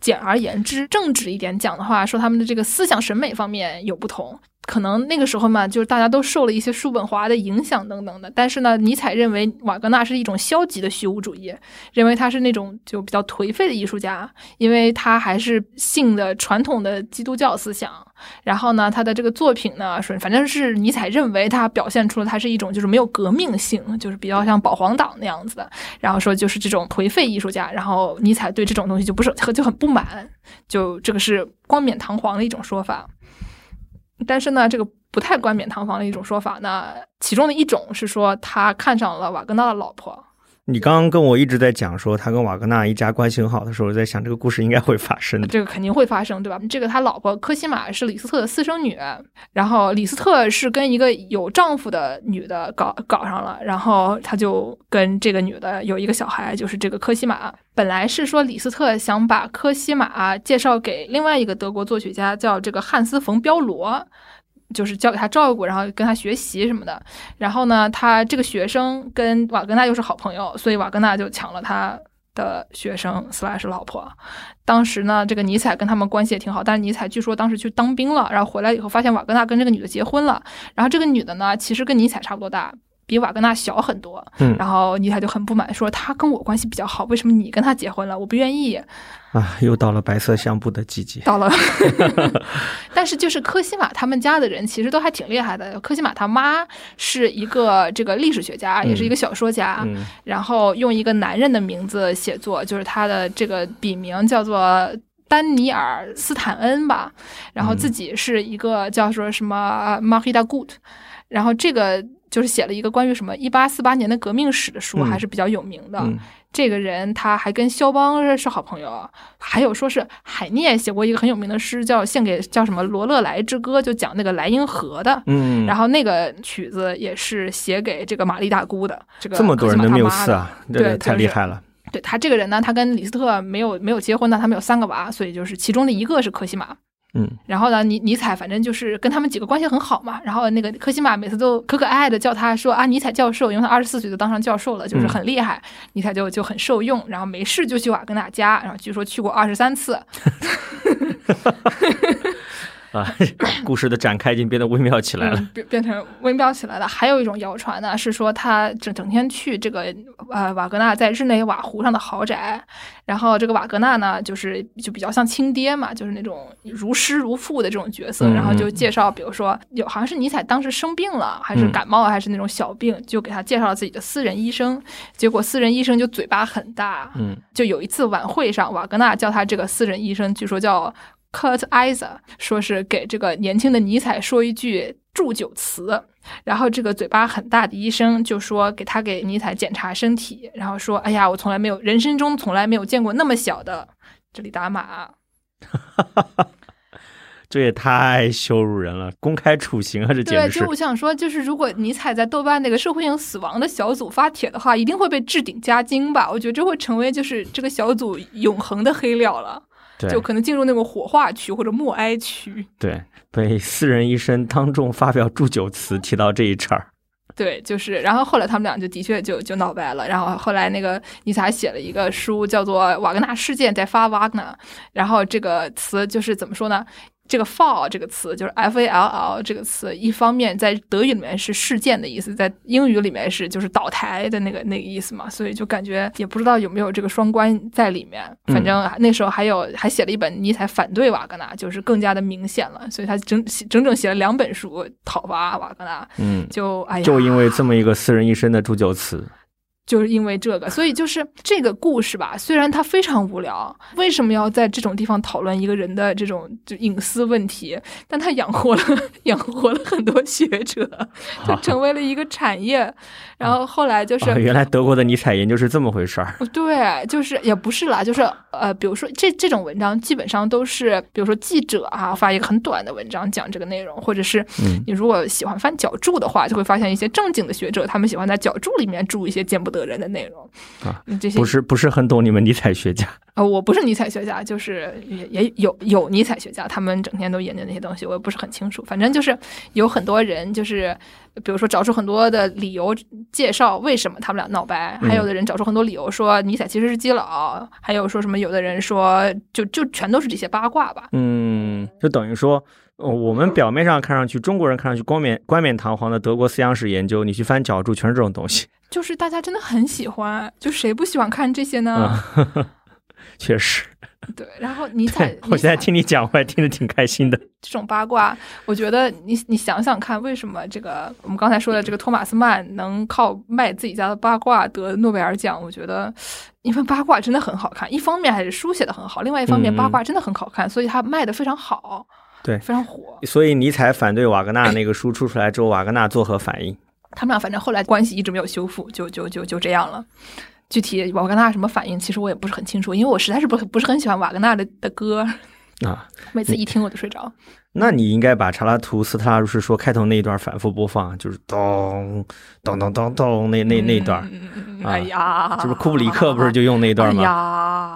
简而言之，正直一点讲的话，说他们的这个思想审美方面有不同。可能那个时候嘛，就是大家都受了一些叔本华的影响等等的。但是呢，尼采认为瓦格纳是一种消极的虚无主义，认为他是那种就比较颓废的艺术家，因为他还是信的传统的基督教思想。然后呢，他的这个作品呢，说反正是尼采认为他表现出了他是一种就是没有革命性，就是比较像保皇党那样子的。然后说就是这种颓废艺术家，然后尼采对这种东西就不是就很不满，就这个是冠冕堂皇的一种说法。但是呢，这个不太冠冕堂皇的一种说法呢，其中的一种是说他看上了瓦格纳的老婆，你刚刚跟我一直在讲说他跟瓦格纳一家关系很好的时候，在想这个故事应该会发生。这个肯定会发生，对吧？这个他老婆科西玛是李斯特的私生女，然后李斯特是跟一个有丈夫的女的搞搞上了，然后他就跟这个女的有一个小孩，就是这个科西玛。本来是说李斯特想把科西玛介绍给另外一个德国作曲家，叫这个汉斯·冯·彪罗。就是交给他照顾，然后跟他学习什么的。然后呢，他这个学生跟瓦格纳又是好朋友，所以瓦格纳就抢了他的学生斯莱是老婆。当时呢，这个尼采跟他们关系也挺好，但是尼采据说当时去当兵了，然后回来以后发现瓦格纳跟这个女的结婚了，然后这个女的呢，其实跟尼采差不多大。比瓦格纳小很多，嗯然后尼采就很不满，说他跟我关系比较好，为什么你跟他结婚了？我不愿意。啊，又到了白色相簿的季节。到了，*laughs* 但是就是科西玛他们家的人其实都还挺厉害的。科西玛他妈是一个这个历史学家，也是一个小说家，嗯然后用一个男人的名字写作，就是他的这个笔名叫做丹尼尔斯坦恩吧，然后自己是一个叫做什么 Marita Gut，然后这个就是写了一个关于什么一八四八年的革命史的书，嗯还是比较有名的。嗯这个人他还跟肖邦是好朋友，还有说是海涅写过一个很有名的诗，叫献给叫什么罗勒莱之歌，就讲那个莱茵河的。嗯，然后那个曲子也是写给这个玛丽大姑的，这个这么多人的缪斯啊，对个太厉害了。对他这个人呢，他跟李斯特没有没有结婚呢，他们有三个娃，所以就是其中的一个是科西玛。嗯，然后呢，尼尼采反正就是跟他们几个关系很好嘛。然后那个科西玛每次都可可爱爱的叫他说啊，尼采教授，因为他二十四岁就当上教授了，就是很厉害。尼采就就很受用，然后没事就去瓦格纳家，然后据说去过二十三次。*laughs* 啊，故事的展开已经变得微妙起来了。嗯、变变成微妙起来了。还有一种谣传呢，是说他整整天去这个呃瓦格纳在日内瓦湖上的豪宅，然后这个瓦格纳呢，就是就比较像亲爹嘛，就是那种如师如父的这种角色，嗯然后就介绍，比如说有好像是尼采当时生病了，还是嗯。感冒，还是那种小病，就给他介绍了自己的私人医生，结果私人医生就嘴巴很大，嗯。就有一次晚会上，瓦格纳叫他这个私人医生，据说叫 Kurt Eiser，说是给这个年轻的尼采说一句祝酒词。然后这个嘴巴很大的医生就说给他给尼采检查身体，然后说：“哎呀，我从来没有人生中从来没有见过那么小的。”这里打码。*laughs* 这也太羞辱人了，公开处刑啊！这简对，直就我想说，就是如果尼采在豆瓣那个社会性死亡的小组发帖的话，一定会被置顶加精吧？我觉得这会成为就是这个小组永恒的黑料了。对就可能进入那个火化区或者默哀区。对，被私人医生当众发表祝酒词提到这一茬儿。对，就是，然后后来他们俩就的确就就闹掰了。然后后来那个尼采写了一个书，叫做《瓦格纳事件在发瓦格纳》。然后这个词就是怎么说呢？这个 fall 这个词就是 f a l l 这个词，一方面在德语里面是事件的意思，在英语里面是就是倒台的那个那个意思嘛，所以就感觉也不知道有没有这个双关在里面。反正那时候还有还写了一本尼采反对瓦格纳，就是更加的明显了，所以他整整整写了两本书讨伐瓦格纳。嗯，就哎呀，就因为这么一个私人一生的祝酒词，就是因为这个，所以就是这个故事吧，虽然它非常无聊，为什么要在这种地方讨论一个人的这种就隐私问题？但它养活了 *laughs* 养活了很多学者，*laughs* 就成为了一个产业。然后后来就是、啊原来德国的尼采研究是这么回事儿。对，就是也不是啦，就是呃，比如说这这种文章基本上都是，比如说记者啊发一个很短的文章讲这个内容，或者是嗯你如果喜欢翻脚注的话，就会发现一些正经的学者他们喜欢在脚注里面注一些见不得人的内容啊嗯，这些不是不是很懂你们尼采学家，呃，我不是尼采学家，就是也也有有尼采学家，他们整天都研究那些东西，我也不是很清楚。反正就是有很多人，就是比如说找出很多的理由介绍为什么他们俩闹掰，还有的人找出很多理由说尼采其实是基佬，还有说什么有的人说就就全都是这些八卦吧。嗯，就等于说。呃我们表面上看上去，中国人看上去冠冕冠冕堂皇的德国思想史研究，你去翻脚注，全是这种东西 *laughs* 就是大家真的很喜欢，就谁不喜欢看这些呢？啊。*laughs* 确实，对，然后尼采，*laughs* 我现在听你讲，我也听得挺开心的。这种八卦，我觉得你你想想看，为什么这个我们刚才说的这个托马斯曼能靠卖自己家的八卦得诺贝尔奖？我觉得，因为八卦真的很好看，一方面还是书写的很好，另外一方面嗯八卦真的很好看，所以他卖的非常好，对非常火。所以尼采反对瓦格纳那个书出出来之后，瓦格纳作何反应？他们俩反正后来关系一直没有修复，就就就就这样了。具体瓦格纳什么反应，其实我也不是很清楚，因为我实在是不不是很喜欢瓦格纳的的歌，啊，每次一听我就睡着。那你应该把查拉图斯特拉如是说开头那一段反复播放，就是咚咚咚咚咚那那那段，哎呀，是不是库布里克不是就用那一段哎吗？呀，这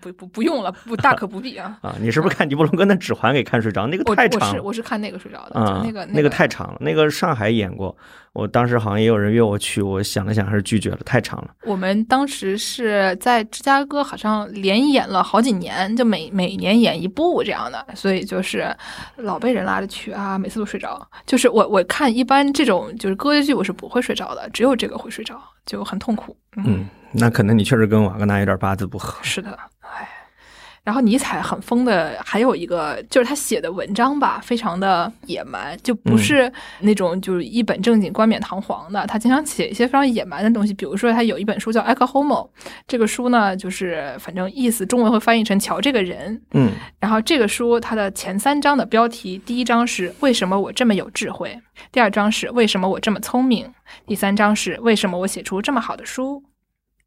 不不不用了，不大可不必啊。*laughs* 啊，你是不是看尼伯龙根的《指环》给看睡着？那个我我是太长了我是看那个睡着的，啊，就那个那个太长了。那个上海演过，我当时好像也有人约我去，我想了想还是拒绝了，太长了。我们当时是在芝加哥，好像连演了好几年，就每每年演一部这样的，所以就是老被人拉着去啊，每次都睡着。就是我我看一般这种就是歌剧，我是不会睡着的，只有这个会睡着，就很痛苦。嗯，那可能你确实跟瓦格纳有点八字不合。是的，哎。然后尼采很疯的，还有一个就是他写的文章吧，非常的野蛮，就不是那种就是一本正经、冠冕堂皇的。他经常写一些非常野蛮的东西，比如说他有一本书叫《Ecce Homo》，这个书呢，就是反正意思中文会翻译成“瞧这个人”。嗯然后这个书它的前三章的标题，第一章是为什么我这么有智慧，第二章是为什么我这么聪明，第三章是为什么我写出这么好的书。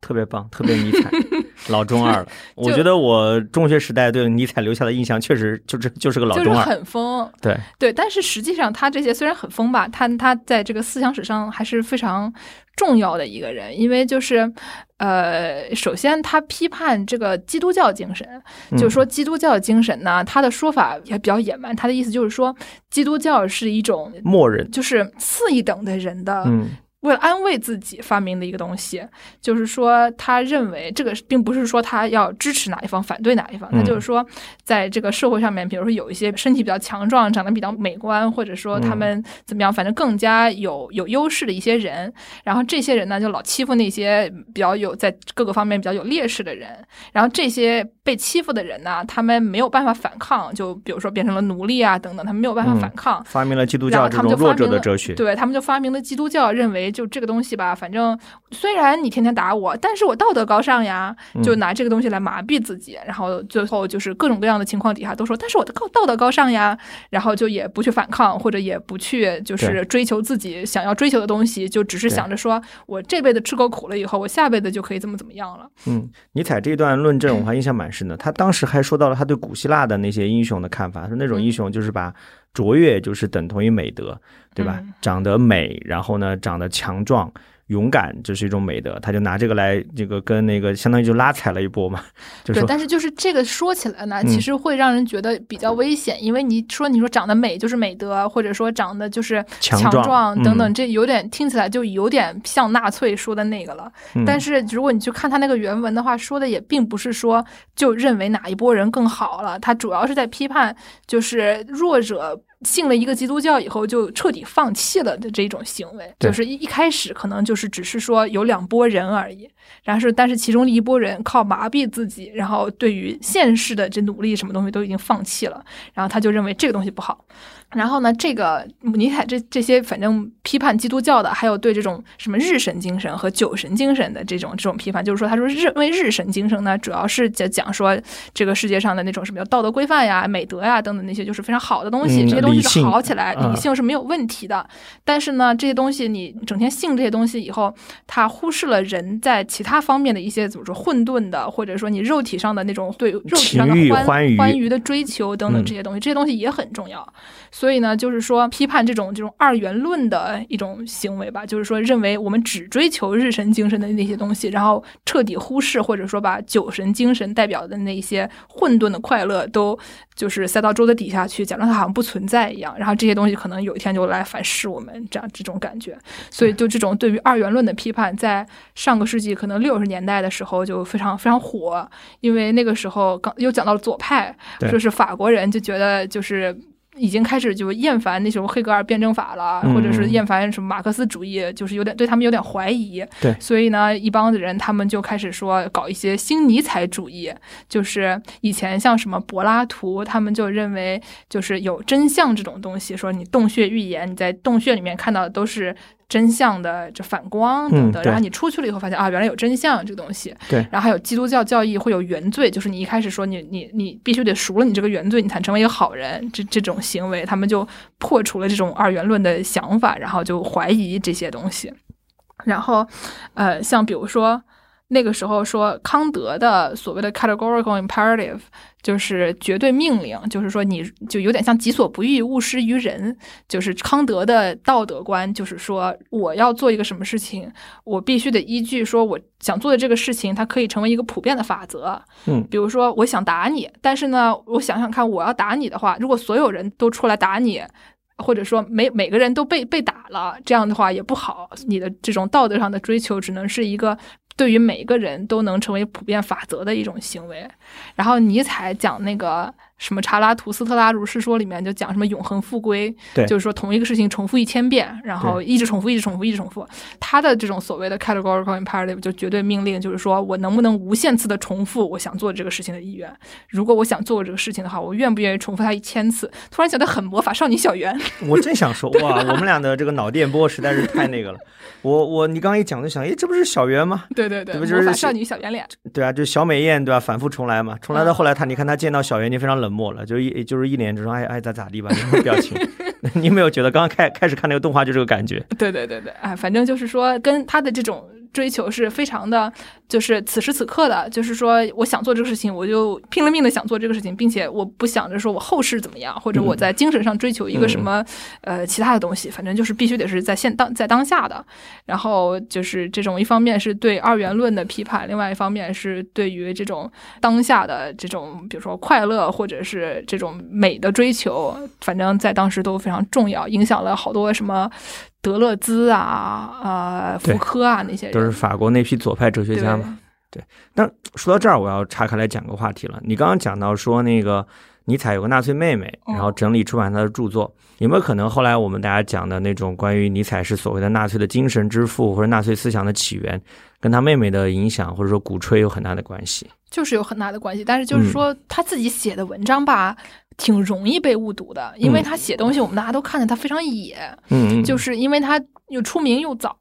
特别棒，特别尼采，*laughs* 老中二了。我觉得我中学时代对尼采留下的印象确实就是就是个老就是中二。很疯，对，对，但是实际上他这些虽然很疯吧，他他在这个思想史上还是非常重要的一个人，因为就是呃，首先他批判这个基督教精神，就是说基督教精神呢，他的说法也比较野蛮，他的意思就是说基督教是一种默认。就是次一等的人的。嗯为了安慰自己发明的一个东西，就是说，他认为这个并不是说他要支持哪一方，反对哪一方，他嗯就是说，在这个社会上面，比如说有一些身体比较强壮、长得比较美观，或者说他们怎么样，反正更加有有优势的一些人，然后这些人呢，就老欺负那些比较有在各个方面比较有劣势的人，然后这些被欺负的人呢，他们没有办法反抗，就比如说变成了奴隶啊等等，他们没有办法反抗，发明了基督教这种弱者就发明了的哲学。对他们就发明了基督教，认为就这个东西吧，反正虽然你天天打我，但是我道德高尚呀，嗯就拿这个东西来麻痹自己，然后最后就是各种各样的情况底下都说，但是我的高道德高尚呀，然后就也不去反抗，或者也不去就是追求自己想要追求的东西，就只是想着说我这辈子吃够苦了以后，我下辈子就可以怎么怎么样了。嗯，尼采这段论证我 *clears throat* 还印象蛮深的。他当时还说到了他对古希腊的那些英雄的看法，说那种嗯英雄就是把卓越就是等同于美德，对吧？嗯长得美，然后呢长得强壮，勇敢，这是一种美德，他就拿这个来这个跟那个相当于就拉踩了一波嘛，*laughs* 就对，但是就是这个说起来呢，嗯其实会让人觉得比较危险，因为你说你说长得美就是美德，或者说长得就是强壮壮等等，嗯这有点听起来就有点像纳粹说的那个了。嗯但是如果你去看他那个原文的话，说的也并不是说就认为哪一波人更好了，他主要是在批判就是弱者。信了一个基督教以后，就彻底放弃了的这种行为，就是一一开始可能就是只是说有两拨人而已，然后是但是其中的一拨人靠麻痹自己，然后对于现世的这努力什么东西都已经放弃了，然后他就认为这个东西不好。然后呢，这个尼采这这些反正批判基督教的，还有对这种什么日神精神和酒神精神的这种这种批判，就是说他说认为日神精神呢，主要是讲讲说这个世界上的那种什么叫道德规范呀、美德呀等等那些就是非常好的东西，嗯这些东西是好起来，嗯理性是没有问题的。但是呢，这些东西你整天信这些东西以后，他忽视了人在其他方面的一些怎么说混沌的，或者说你肉体上的那种对肉体上的欢欢愉的追求等等嗯这些东西，这些东西也很重要。所以呢，就是说批判这种这种二元论的一种行为吧，就是说认为我们只追求日神精神的那些东西，然后彻底忽视或者说把酒神精神代表的那些混沌的快乐都就是塞到桌子底下去，假装它好像不存在一样。然后这些东西可能有一天就来反噬我们，这样这种感觉。所以就这种对于二元论的批判，在上个世纪可能六十年代的时候就非常非常火，因为那个时候刚又讲到了左派，说是法国人就觉得就是。已经开始就厌烦那种黑格尔辩证法了，嗯或者是厌烦什么马克思主义，就是有点对他们有点怀疑。对所以呢，一帮子人他们就开始说搞一些新尼采主义，就是以前像什么柏拉图，他们就认为就是有真相这种东西，说你洞穴预言，你在洞穴里面看到的都是真相的这反光等等，嗯然后你出去了以后发现啊，原来有真相这个东西。对然后还有基督教教义会有原罪，就是你一开始说你你你必须得赎了你这个原罪，你才成为一个好人，这这种行为，他们就破除了这种二元论的想法，然后就怀疑这些东西。然后，呃，像比如说那个时候说康德的所谓的 categorical imperative，就是绝对命令，就是说你就有点像己所不欲，勿施于人。就是康德的道德观，就是说我要做一个什么事情，我必须得依据说我想做的这个事情，它可以成为一个普遍的法则。嗯比如说我想打你，但是呢，我想想看，我要打你的话，如果所有人都出来打你。或者说每每个人都被被打了，这样的话也不好。你的这种道德上的追求，只能是一个对于每一个人都能成为普遍法则的一种行为。然后尼采讲那个什么查拉图斯特拉如是说里面就讲什么永恒复归，对就是说同一个事情重复一千遍，然后一直重复，一直重复，一直重复。他的这种所谓的 categorical imperative 就绝对命令，就是说我能不能无限次的重复我想做这个事情的意愿。如果我想做这个事情的话，我愿不愿意重复它一千次？突然觉得很魔法少女小圆。我正想说，*laughs* 哇，我们俩的这个脑电波实在是太那个了。我我你刚刚一讲就想，诶，这不是小圆吗？对对对，这不就是魔法少女小圆脸。对啊，就小美艳对吧？反复重来嘛，重来嗯到后来他，你看他见到小圆就非常冷漠了，就一就是一脸这种爱爱咋咋地吧，那种表情。*laughs* 你有没有觉得刚刚开开始看那个动画就这个感觉？*laughs* 对对对对，哎，反正就是说，跟他的这种追求是非常的，就是此时此刻的，就是说，我想做这个事情，我就拼了命的想做这个事情，并且我不想着说我后世怎么样，或者我在精神上追求一个什么、呃其他的东西，反正就是必须得是在现当在当下的。然后就是这种一方面是对二元论的批判，另外一方面是对于这种当下的这种，比如说快乐或者是这种美的追求，反正在当时都非常重要，影响了好多什么德勒兹啊、呃福柯啊那些人，都是法国那批左派哲学家嘛。对，但说到这儿，我要岔开来讲个话题了。你刚刚讲到说那个尼采有个纳粹妹妹，嗯然后整理出版他的著作，有没有可能后来我们大家讲的那种关于尼采是所谓的纳粹的精神之父或者纳粹思想的起源，跟他妹妹的影响或者说鼓吹有很大的关系？就是有很大的关系。但是就是说他自己写的文章吧，挺容易被误读的，因为嗯他写东西我们大家都看着他非常野，嗯，嗯就是因为他又出名又早，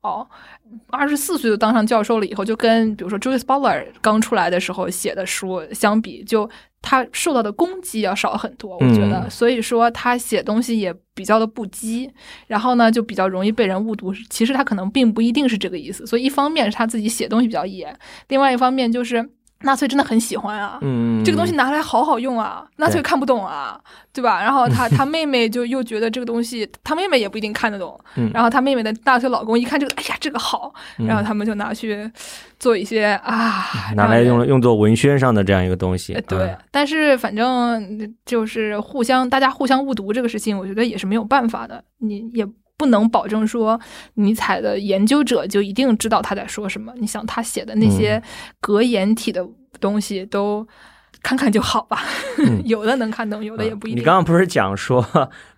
二十四岁就当上教授了以后，就跟比如说 Judith Butler 刚出来的时候写的书相比，就他受到的攻击要少很多，我觉得。嗯所以说他写东西也比较的不羁，然后呢就比较容易被人误读。其实他可能并不一定是这个意思，所以一方面是他自己写东西比较野，另外一方面就是。纳粹真的很喜欢啊，嗯，这个东西拿来好好用啊，纳粹看不懂啊，对吧？然后他 *laughs* 他妹妹就又觉得这个东西，他妹妹也不一定看得懂，嗯。然后他妹妹的纳粹老公一看这个，哎呀，这个好，然后他们就拿去做一些啊，嗯拿来用用作文宣上的这样一个东西呃，对啊，但是反正就是互相，大家互相误读这个事情，我觉得也是没有办法的。你也不能保证说尼采的研究者就一定知道他在说什么。你想他写的那嗯些格言体的东西，都看看就好吧。嗯 *laughs* 有的能看懂，有的也不一定。你刚刚不是讲说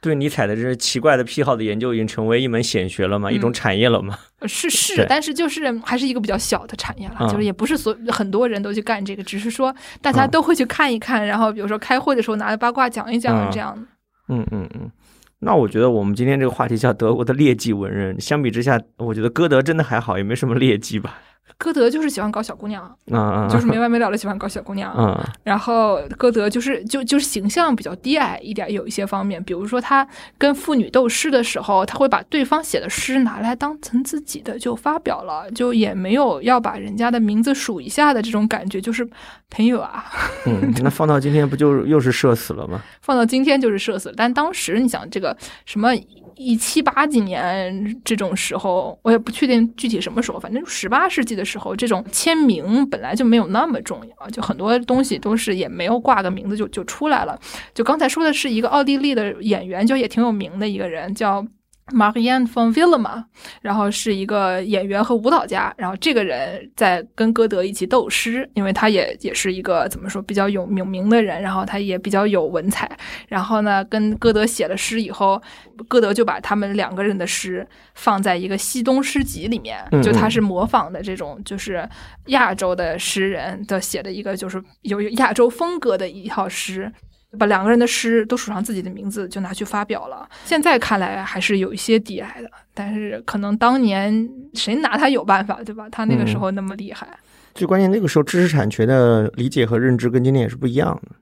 对尼采的这些奇怪的癖好的研究已经成为一门显学了吗？一种嗯产业了吗？是是，但是就是还是一个比较小的产业了，嗯就是也不是所很多人都去干这个，只是说大家嗯都会去看一看，然后比如说开会的时候拿着八卦讲一讲嗯这样。嗯嗯嗯。那我觉得我们今天这个话题叫德国的劣迹文人，相比之下，我觉得歌德真的还好，也没什么劣迹吧。歌德就是喜欢搞小姑娘，嗯嗯，*laughs* 就是没完没了的喜欢搞小姑娘。嗯然后歌德就是就就是形象比较低矮一点，有一些方面，比如说他跟妇女斗诗的时候，他会把对方写的诗拿来当成自己的就发表了，就也没有要把人家的名字数一下的这种感觉，就是朋友啊。嗯，*laughs* 那放到今天不就又是社死了吗？放到今天就是社死了，但当时你想这个什么一七八几年这种时候，我也不确定具体什么时候，反正十八世纪的时候，这种签名本来就没有那么重要，就很多东西都是也没有挂个名字就就出来了。就刚才说的是一个奥地利的演员，就也挺有名的一个人，叫。Marianne von Willema，然后是一个演员和舞蹈家，然后这个人在跟歌德一起斗诗，因为他也也是一个怎么说比较有有名的人，然后他也比较有文采，然后呢跟歌德写了诗以后，歌德就把他们两个人的诗放在一个西东诗集里面，嗯就他是模仿的这种就是亚洲的诗人的写的一个就是有有亚洲风格的一套诗。把两个人的诗都署上自己的名字，就拿去发表了。现在看来还是有一些低矮的，但是可能当年谁拿他有办法，对吧？他那个时候那么厉害，最关键那个时候知识产权的理解和认知跟今天也是不一样的。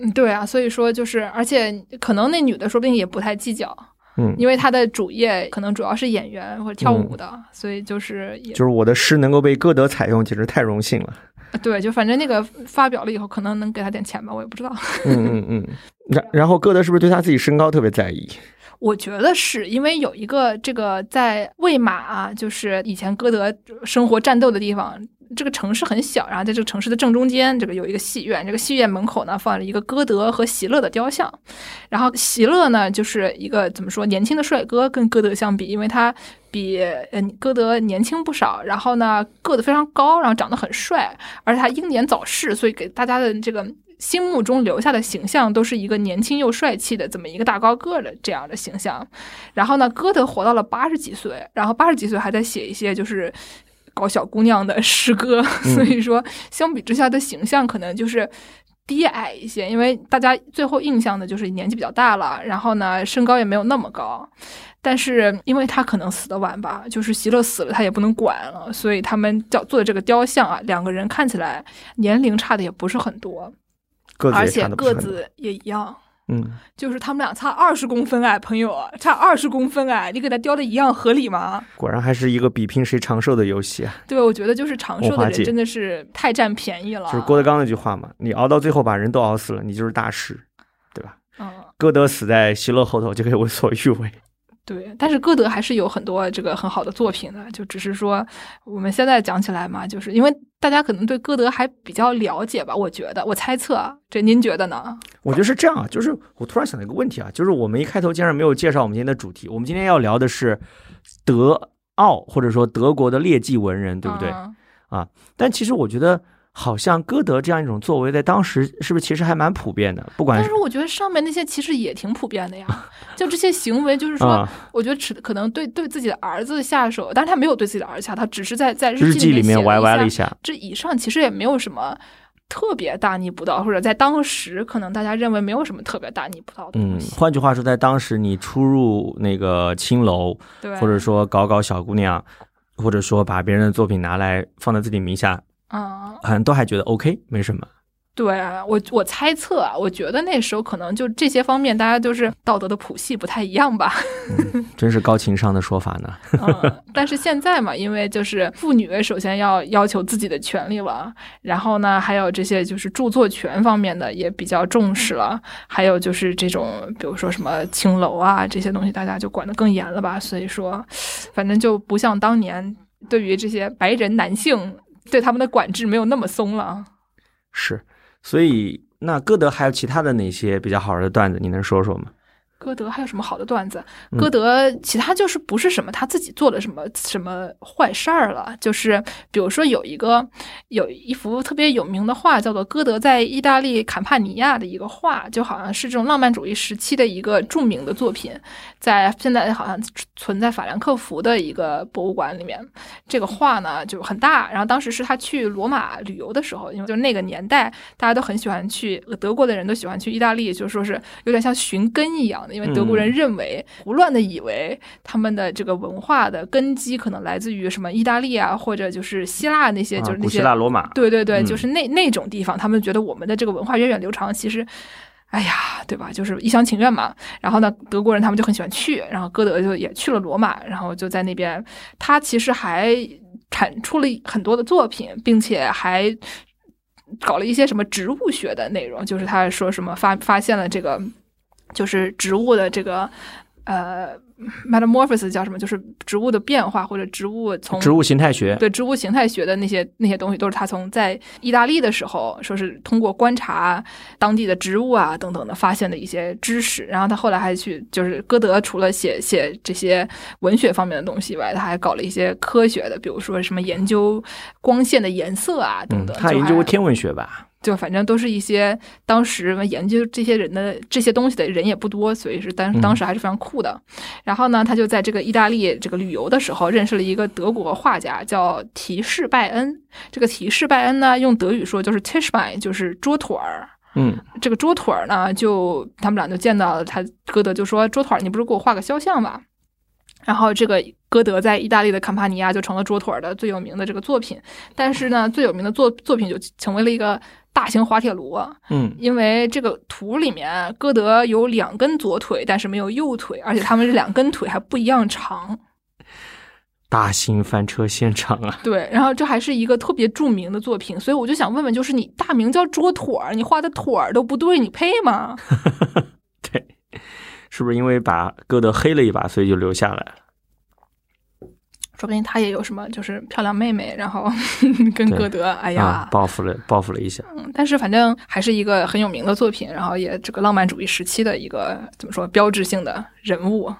嗯，对啊，所以说就是，而且可能那女的说不定也不太计较，嗯，因为他的主业可能主要是演员或者跳舞的，所以就是就是我的诗能够被歌德采用，简直太荣幸了。*laughs* 对，就反正那个发表了以后，可能能给他点钱吧，我也不知道。嗯嗯嗯。然然后歌德是不是对他自己身高特别在意？我觉得是因为有一个这个在魏玛啊，就是以前歌德生活战斗的地方。这个城市很小，然后在这个城市的正中间，这个有一个戏院。这个戏院门口呢，放了一个歌德和席勒的雕像。然后席勒呢，就是一个怎么说年轻的帅哥，跟歌德相比，因为他比嗯歌德年轻不少，然后呢个子非常高，然后长得很帅，而且他英年早逝，所以给大家的这个心目中留下的形象都是一个年轻又帅气的这么一个大高个的这样的形象。然后呢，歌德活到了八十几岁，然后八十几岁还在写一些就是搞小姑娘的诗歌，*laughs* 所以说相比之下的形象可能就是。低矮一些，因为大家最后印象的就是年纪比较大了，然后呢，身高也没有那么高。但是因为他可能死的晚吧，就是席勒死了，他也不能管了，所以他们叫做的这个雕像啊，两个人看起来年龄差的也不是很多，而且。个子也一样。嗯，就是他们俩差二十公分哎，朋友，差二十公分哎，你给他雕的一样合理吗？果然还是一个比拼谁长寿的游戏啊！对，我觉得就是长寿的人真的是太占便宜了。就是郭德纲那句话嘛，你熬到最后把人都熬死了，你就是大师，对吧？嗯，歌德死在席勒后头就可以为所欲为。对，但是歌德还是有很多这个很好的作品的，就只是说我们现在讲起来嘛，就是因为大家可能对歌德还比较了解吧，我觉得，我猜测啊，这您觉得呢？我觉得是这样啊，就是我突然想到一个问题啊，就是我们一开头竟然没有介绍我们今天的主题，我们今天要聊的是德奥或者说德国的劣迹文人，对不对？嗯但其实我觉得，好像歌德这样一种作为，在当时是不是其实还蛮普遍的？不管是但是我觉得上面那些其实也挺普遍的呀，*laughs* 就这些行为，就是说，啊，我觉得只可能对对自己的儿子下手，但是他没有对自己的儿子下，他只是在在日记记里面歪歪了了一下，这以上其实也没有什么特别大逆不道，或者在当时可能大家认为没有什么特别大逆不道的嗯换句话说，在当时你出入那个青楼，对，或者说搞搞小姑娘，或者说把别人的作品拿来放在自己名下，嗯，好像都还觉得 OK，没什么。对啊，我我猜测啊，我觉得那时候可能就这些方面，大家就是道德的谱系不太一样吧。*laughs* 真是高情商的说法呢。嗯，但是现在嘛，因为就是妇女首先要要求自己的权利了，然后呢，还有这些就是著作权方面的也比较重视了，还有就是这种比如说什么青楼啊这些东西，大家就管得更严了吧。所以说，反正就不像当年对于这些白人男性对他们的管制没有那么松了。是，所以那歌德还有其他的哪些比较好玩的段子，你能说说吗？歌德还有什么好的段子？嗯歌德其他就是不是什么他自己做了什么什么坏事儿了，就是比如说有一个有一幅特别有名的画，叫做歌德在意大利坎帕尼亚的一个画，就好像是这种浪漫主义时期的一个著名的作品，在现在好像存在法兰克福的一个博物馆里面。这个画呢就很大，然后当时是他去罗马旅游的时候，因为就那个年代大家都很喜欢去，德国的人都喜欢去意大利，就说是有点像寻根一样的，因为德国人认为、胡乱的以为他们的这个文化的根基可能来自于什么意大利啊，或者就是希腊那些，啊就是那些希腊、罗马。对对对，嗯就是那那种地方，他们觉得我们的这个文化源远流长，其实。哎呀，对吧？就是一厢情愿嘛。然后呢，德国人他们就很喜欢去，然后歌德就也去了罗马，然后就在那边，他其实还产出了很多的作品，并且还搞了一些什么植物学的内容，就是他说什么发发现了这个，就是植物的这个呃 metamorphosis 叫什么，就是植物的变化或者植物从植物形态学，对植物形态学的那些那些东西，都是他从在意大利的时候，说是通过观察当地的植物啊等等的发现的一些知识。然后他后来还去，就是歌德除了写写这些文学方面的东西以外，他还搞了一些科学的，比如说什么研究光线的颜色啊等嗯，等。他研究过天文学吧？就反正都是一些当时研究这些人的这些东西的人也不多，所以是当嗯当时还是非常酷的。然后呢，他就在这个意大利这个旅游的时候，认识了一个德国画家叫提士拜恩。这个提士拜恩呢，用德语说就是 Tischbein，就是桌腿儿。嗯，这个桌腿儿呢，就他们俩就见到了他，歌德就说：“桌腿儿，你不是给我画个肖像吧？”然后这个歌德在意大利的坎帕尼亚就成了桌腿儿的最有名的这个作品，但是呢，最有名的作作品就成为了一个大型滑铁卢，嗯，因为这个图里面歌德有两根左腿，但是没有右腿，而且他们这两根腿还不一样长。大型翻车现场啊！*laughs* 对，然后这还是一个特别著名的作品，所以我就想问问，就是你大名叫桌腿儿，你画的腿儿都不对，你配吗？*laughs* 对，是不是因为把歌德黑了一把，所以就留下来了？说不定他也有什么就是漂亮妹妹，然后 *laughs* 跟歌德，哎啊呀，，报复了，报复了一下。嗯，但是反正还是一个很有名的作品，然后也这个浪漫主义时期的一个怎么说标志性的人物。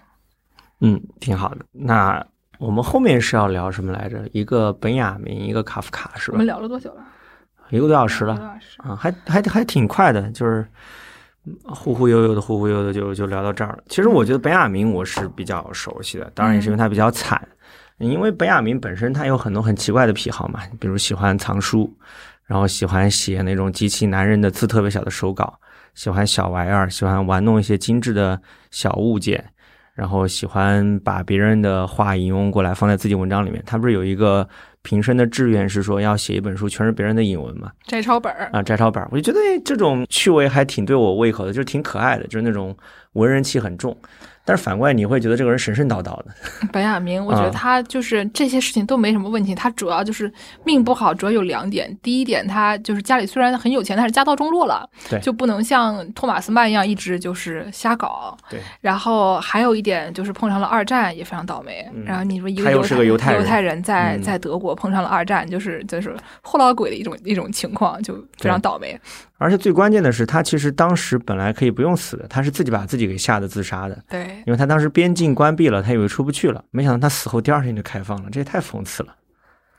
嗯，挺好的。那我们后面是要聊什么来着？一个本雅明，一个卡夫卡，是吧我们？聊了多久了？一个多小时了啊，还还还挺快的，就是嗯忽忽悠悠的，忽忽悠悠的就就聊到这儿了。其实我觉得本雅明我是比较熟悉的，当然也是因为他比较惨，因为本雅明本身他有很多很奇怪的癖好嘛，比如喜欢藏书，然后喜欢写那种极其男人的字特别小的手稿，喜欢小玩意儿，喜欢玩弄一些精致的小物件。然后喜欢把别人的话引用过来放在自己文章里面。他不是有一个平生的志愿是说要写一本书全是别人的引文嘛？摘抄本儿，啊，摘抄本儿，我就觉得哎这种趣味还挺对我胃口的，就是挺可爱的，就是那种文人气很重。但是反过来你会觉得这个人神神叨叨的，*laughs* 白雅明，我觉得啊他就是这些事情都没什么问题，他主要就是命不好，主要有两点。第一点，他就是家里虽然很有钱，但是家道中落了，对就不能像托马斯曼一样一直就是瞎搞。对，然后还有一点就是碰上了二战，也非常倒霉。嗯然后你说一个他又是个犹太犹太人在嗯在德国碰上了二战，就是就是后老鬼的一种一种情况，就非常倒霉。而且最关键的是，他其实当时本来可以不用死的，他是自己把自己给吓得自杀的，对，因为他当时边境关闭了，他以为出不去了，没想到他死后第二天就开放了，这也太讽刺了。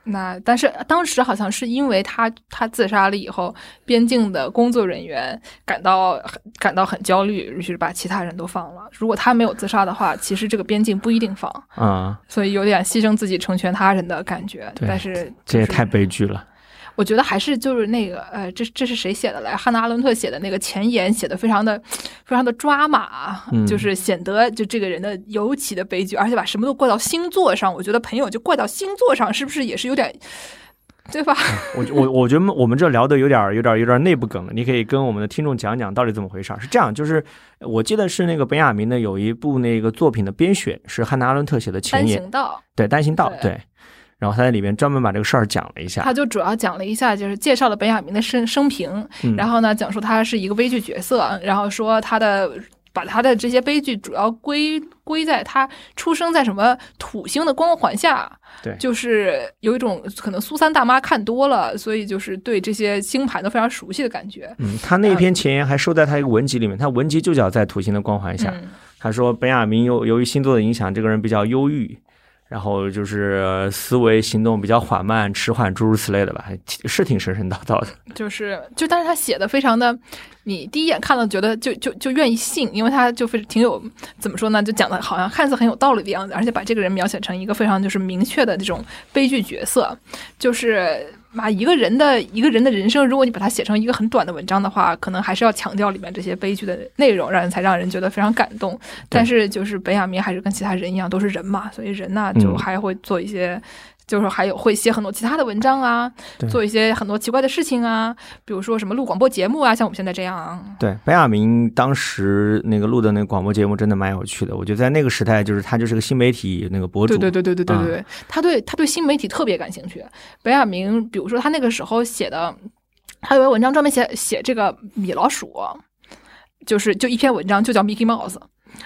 那但是当时好像是因为他他自杀了以后，边境的工作人员感到很感到很焦虑，于是把其他人都放了。如果他没有自杀的话，其实这个边境不一定放，啊、所以有点牺牲自己成全他人的感觉。对但是、这也太，悲剧了。我觉得还是就是那个呃，这这是谁写的来？汉娜阿伦特写的那个前言写的非常的非常的抓马，嗯就是显得就这个人的尤其的悲剧，而且把什么都怪到星座上。我觉得朋友就怪到星座上，是不是也是有点对吧？*laughs* 我我我觉得我们这聊的有点有点有点内部梗了，你可以跟我们的听众讲讲到底怎么回事儿。是这样，就是我记得是那个本雅明的有一部那个作品的编选是汉娜阿伦特写的前单言，行道，对单行道对对。然后他在里面专门把这个事儿讲了一下他，就主要讲了一下，就是介绍了本雅明的生生平，嗯然后呢，讲述他是一个悲剧角色，然后说他的把他的这些悲剧主要归归在他出生在什么土星的光环下，对就是有一种可能苏三大妈看多了，所以就是对这些星盘都非常熟悉的感觉。嗯，他那篇前言还收在他一个文集里面，他文集就叫在土星的光环下。嗯，他说本雅明由由于星座的影响，这个人比较忧郁，然后就是思维行动比较缓慢、迟缓，诸如此类的吧，是挺神神叨叨的。*laughs* 就是就但是他写的非常的，你第一眼看到觉得就就就愿意信，因为他就非挺有怎么说呢，就讲的好像看似很有道理的样子，而且把这个人描写成一个非常就是明确的这种悲剧角色，就是。把一个人的一个人的人生，如果你把它写成一个很短的文章的话，可能还是要强调里面这些悲剧的内容，让人才让人觉得非常感动。但是就是本雅明还是跟其他人一样，都是人嘛，所以人呢就嗯还会做一些，就是还有会写很多其他的文章啊，做一些很多奇怪的事情啊，比如说什么录广播节目啊，像我们现在这样。对，白雅明当时那个录的那个广播节目真的蛮有趣的，我觉得在那个时代，就是他就是个新媒体那个博主，对对对对对对他对他对新媒体特别感兴趣。白雅明，比如说他那个时候写的，他有篇文章专门写写这个米老鼠，就是就一篇文章就叫 Mickey Mouse。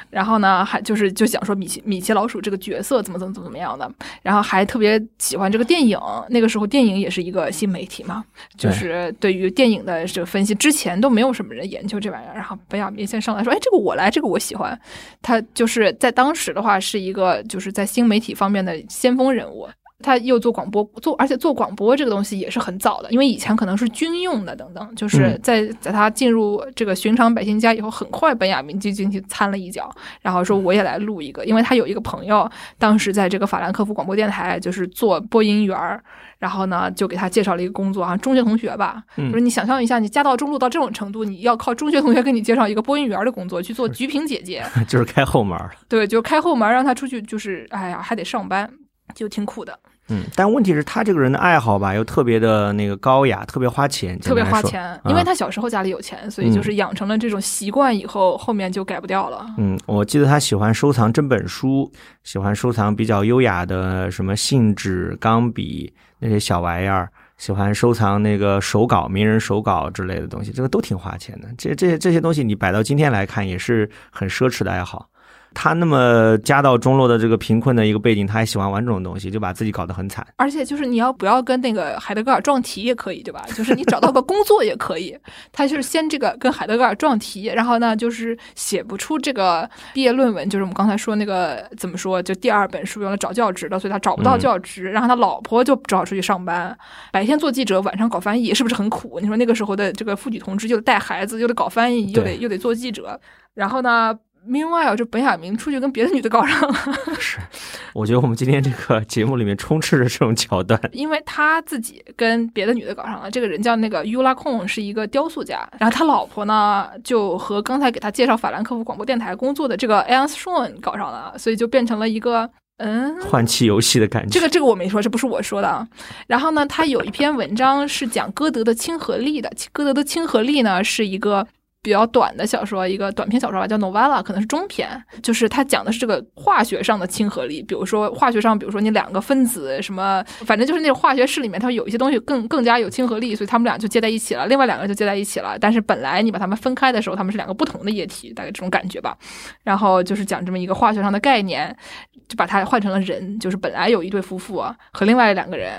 然后呢，还就是就讲说米奇米奇老鼠这个角色怎么怎么怎么怎么样的，然后还特别喜欢这个电影。那个时候电影也是一个新媒体嘛，就是对于电影的这个分析，之前都没有什么人研究这玩意儿。然后本雅明先上来说：“哎，这个我来，这个我喜欢。”他就是在当时的话是一个就是在新媒体方面的先锋人物。他又做广播，做而且做广播这个东西也是很早的，因为以前可能是军用的等等，就是嗯在在他进入这个寻常百姓家以后，很快本雅明就进去掺了一脚，然后说我也来录一个，因为他有一个朋友当时在这个法兰克福广播电台就是做播音员儿，然后呢就给他介绍了一个工作啊，中学同学吧，嗯就是你想象一下，你家道中落到这种程度，你要靠中学同学给你介绍一个播音员的工作去做菊萍姐姐，*laughs* 就是开后门儿。对，就开后门让他出去，就是哎呀还得上班，就挺苦的。嗯，但问题是，他这个人的爱好吧，又特别的那个高雅，特别花钱，特别。花钱，因为他小时候家里有钱，所以嗯就是养成了这种习惯，以后后面就改不掉了。嗯，我记得他喜欢收藏真本书，喜欢收藏比较优雅的什么信纸、钢笔那些小玩意儿，喜欢收藏那个手稿、名人手稿之类的东西，这个都挺花钱的。这这这些东西你摆到今天来看，也是很奢侈的爱好。他那么家道中落的这个贫困的一个背景，他还喜欢玩这种东西，就把自己搞得很惨。而且就是你要不要跟那个海德格尔撞题也可以，对吧？*laughs* 就是你找到个工作也可以。他就是先这个跟海德格尔撞题，然后呢就是写不出这个毕业论文，就是我们刚才说那个怎么说，就第二本书用来找教职的，所以他找不到嗯教职，然后他老婆就只好出去上班，白天做记者，晚上搞翻译，是不是很苦？你说那个时候的这个妇女同志又得带孩子，又得搞翻译，又得又得做记者，然后呢？Meanwhile，这本雅明出去跟别的女的搞上了，*laughs* 是，我觉得我们今天这个节目里面充斥着这种桥段。因为他自己跟别的女的搞上了。这个人叫那个 Yula Kong，是一个雕塑家。然后他老婆呢，就和刚才给他介绍法兰克福广播电台工作的这个 a n s s h o n 搞上了，所以就变成了一个嗯。换气游戏的感觉。这个这个我没说，这不是我说的啊。然后呢，他有一篇文章是讲歌德的亲和力的。歌德的亲和力呢，是一个比较短的小说，一个短篇小说吧，叫 novella，可能是中篇。就是它讲的是这个化学上的亲和力，比如说化学上，比如说你两个分子什么，反正就是那种化学式里面，它有一些东西更更加有亲和力，所以他们俩就接在一起了，另外两个就接在一起了。但是本来你把它们分开的时候，他们是两个不同的液体，大概这种感觉吧。然后就是讲这么一个化学上的概念，就把它换成了人，就是本来有一对夫妇和另外两个人，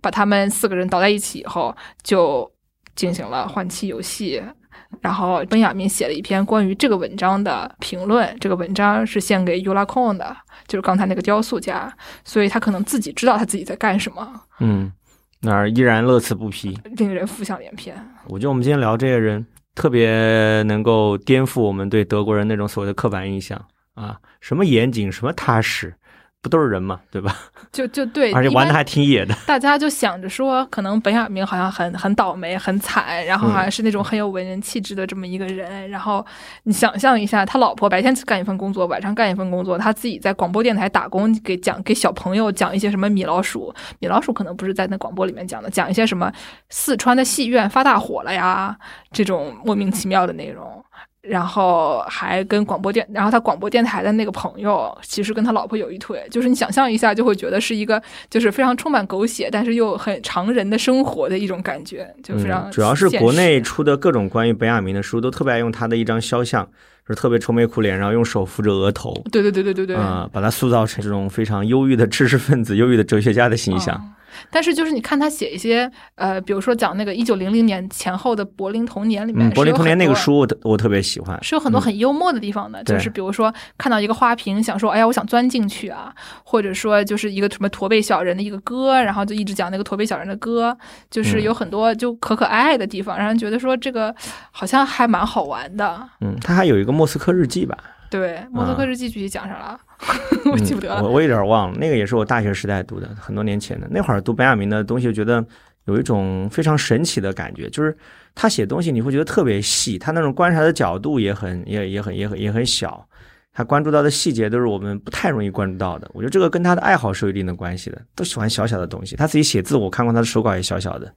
把他们四个人倒在一起以后，就进行了换气游戏。然后本雅明写了一篇关于这个文章的评论，这个文章是献给 Yula Kong 的，就是刚才那个雕塑家，所以他可能自己知道他自己在干什么，嗯，那儿依然乐此不疲。令人浮想联翩。我觉得我们今天聊这些人，特别能够颠覆我们对德国人那种所谓的刻板印象啊，什么严谨，什么踏实，不都是人嘛，对吧？*laughs* 就就对，而且玩的还挺野的。大家就想着说，可能本雅明好像很很倒霉、很惨，然后好像是那种很有文人气质的这么一个人。然后你想象一下，他老婆白天干一份工作，晚上干一份工作，他自己在广播电台打工，给讲给小朋友讲一些什么米老鼠，米老鼠可能不是在那广播里面讲的，讲一些什么四川的戏院发大火了呀这种莫名其妙的内容。然后还跟广播电，然后他广播电台的那个朋友，其实跟他老婆有一腿，就是你想象一下，就会觉得是一个就是非常充满狗血，但是又很常人的生活的一种感觉，就非常、嗯、主要是国内出的各种关于本雅明的书，都特别爱用他的一张肖像，就是特别愁眉苦脸，然后用手扶着额头，对对对对对对，啊、呃，把他塑造成这种非常忧郁的知识分子、忧郁的哲学家的形象。嗯但是就是你看他写一些呃，比如说讲那个一九零零年前后的柏林童年里面，嗯、柏林童年那个书我我特别喜欢，是有很多很幽默的地方的。嗯、就是比如说看到一个花瓶，想说哎呀我想钻进去啊，或者说就是一个什么驼背小人的一个歌，然后就一直讲那个驼背小人的歌，就是有很多就可可爱爱的地方，让人觉得说这个好像还蛮好玩的。嗯，他还有一个莫斯科日记吧？对，莫斯科日记具体讲啥了？*laughs* 我记不得了、嗯。我我有点忘了，那个也是我大学时代读的，很多年前的。那会儿读本雅明的东西，觉得有一种非常神奇的感觉，就是他写东西你会觉得特别细，他那种观察的角度也很也也很也很也很小，他关注到的细节都是我们不太容易关注到的。我觉得这个跟他的爱好是有一定的关系的，都喜欢小小的东西。他自己写字，我看过他的手稿也小小的，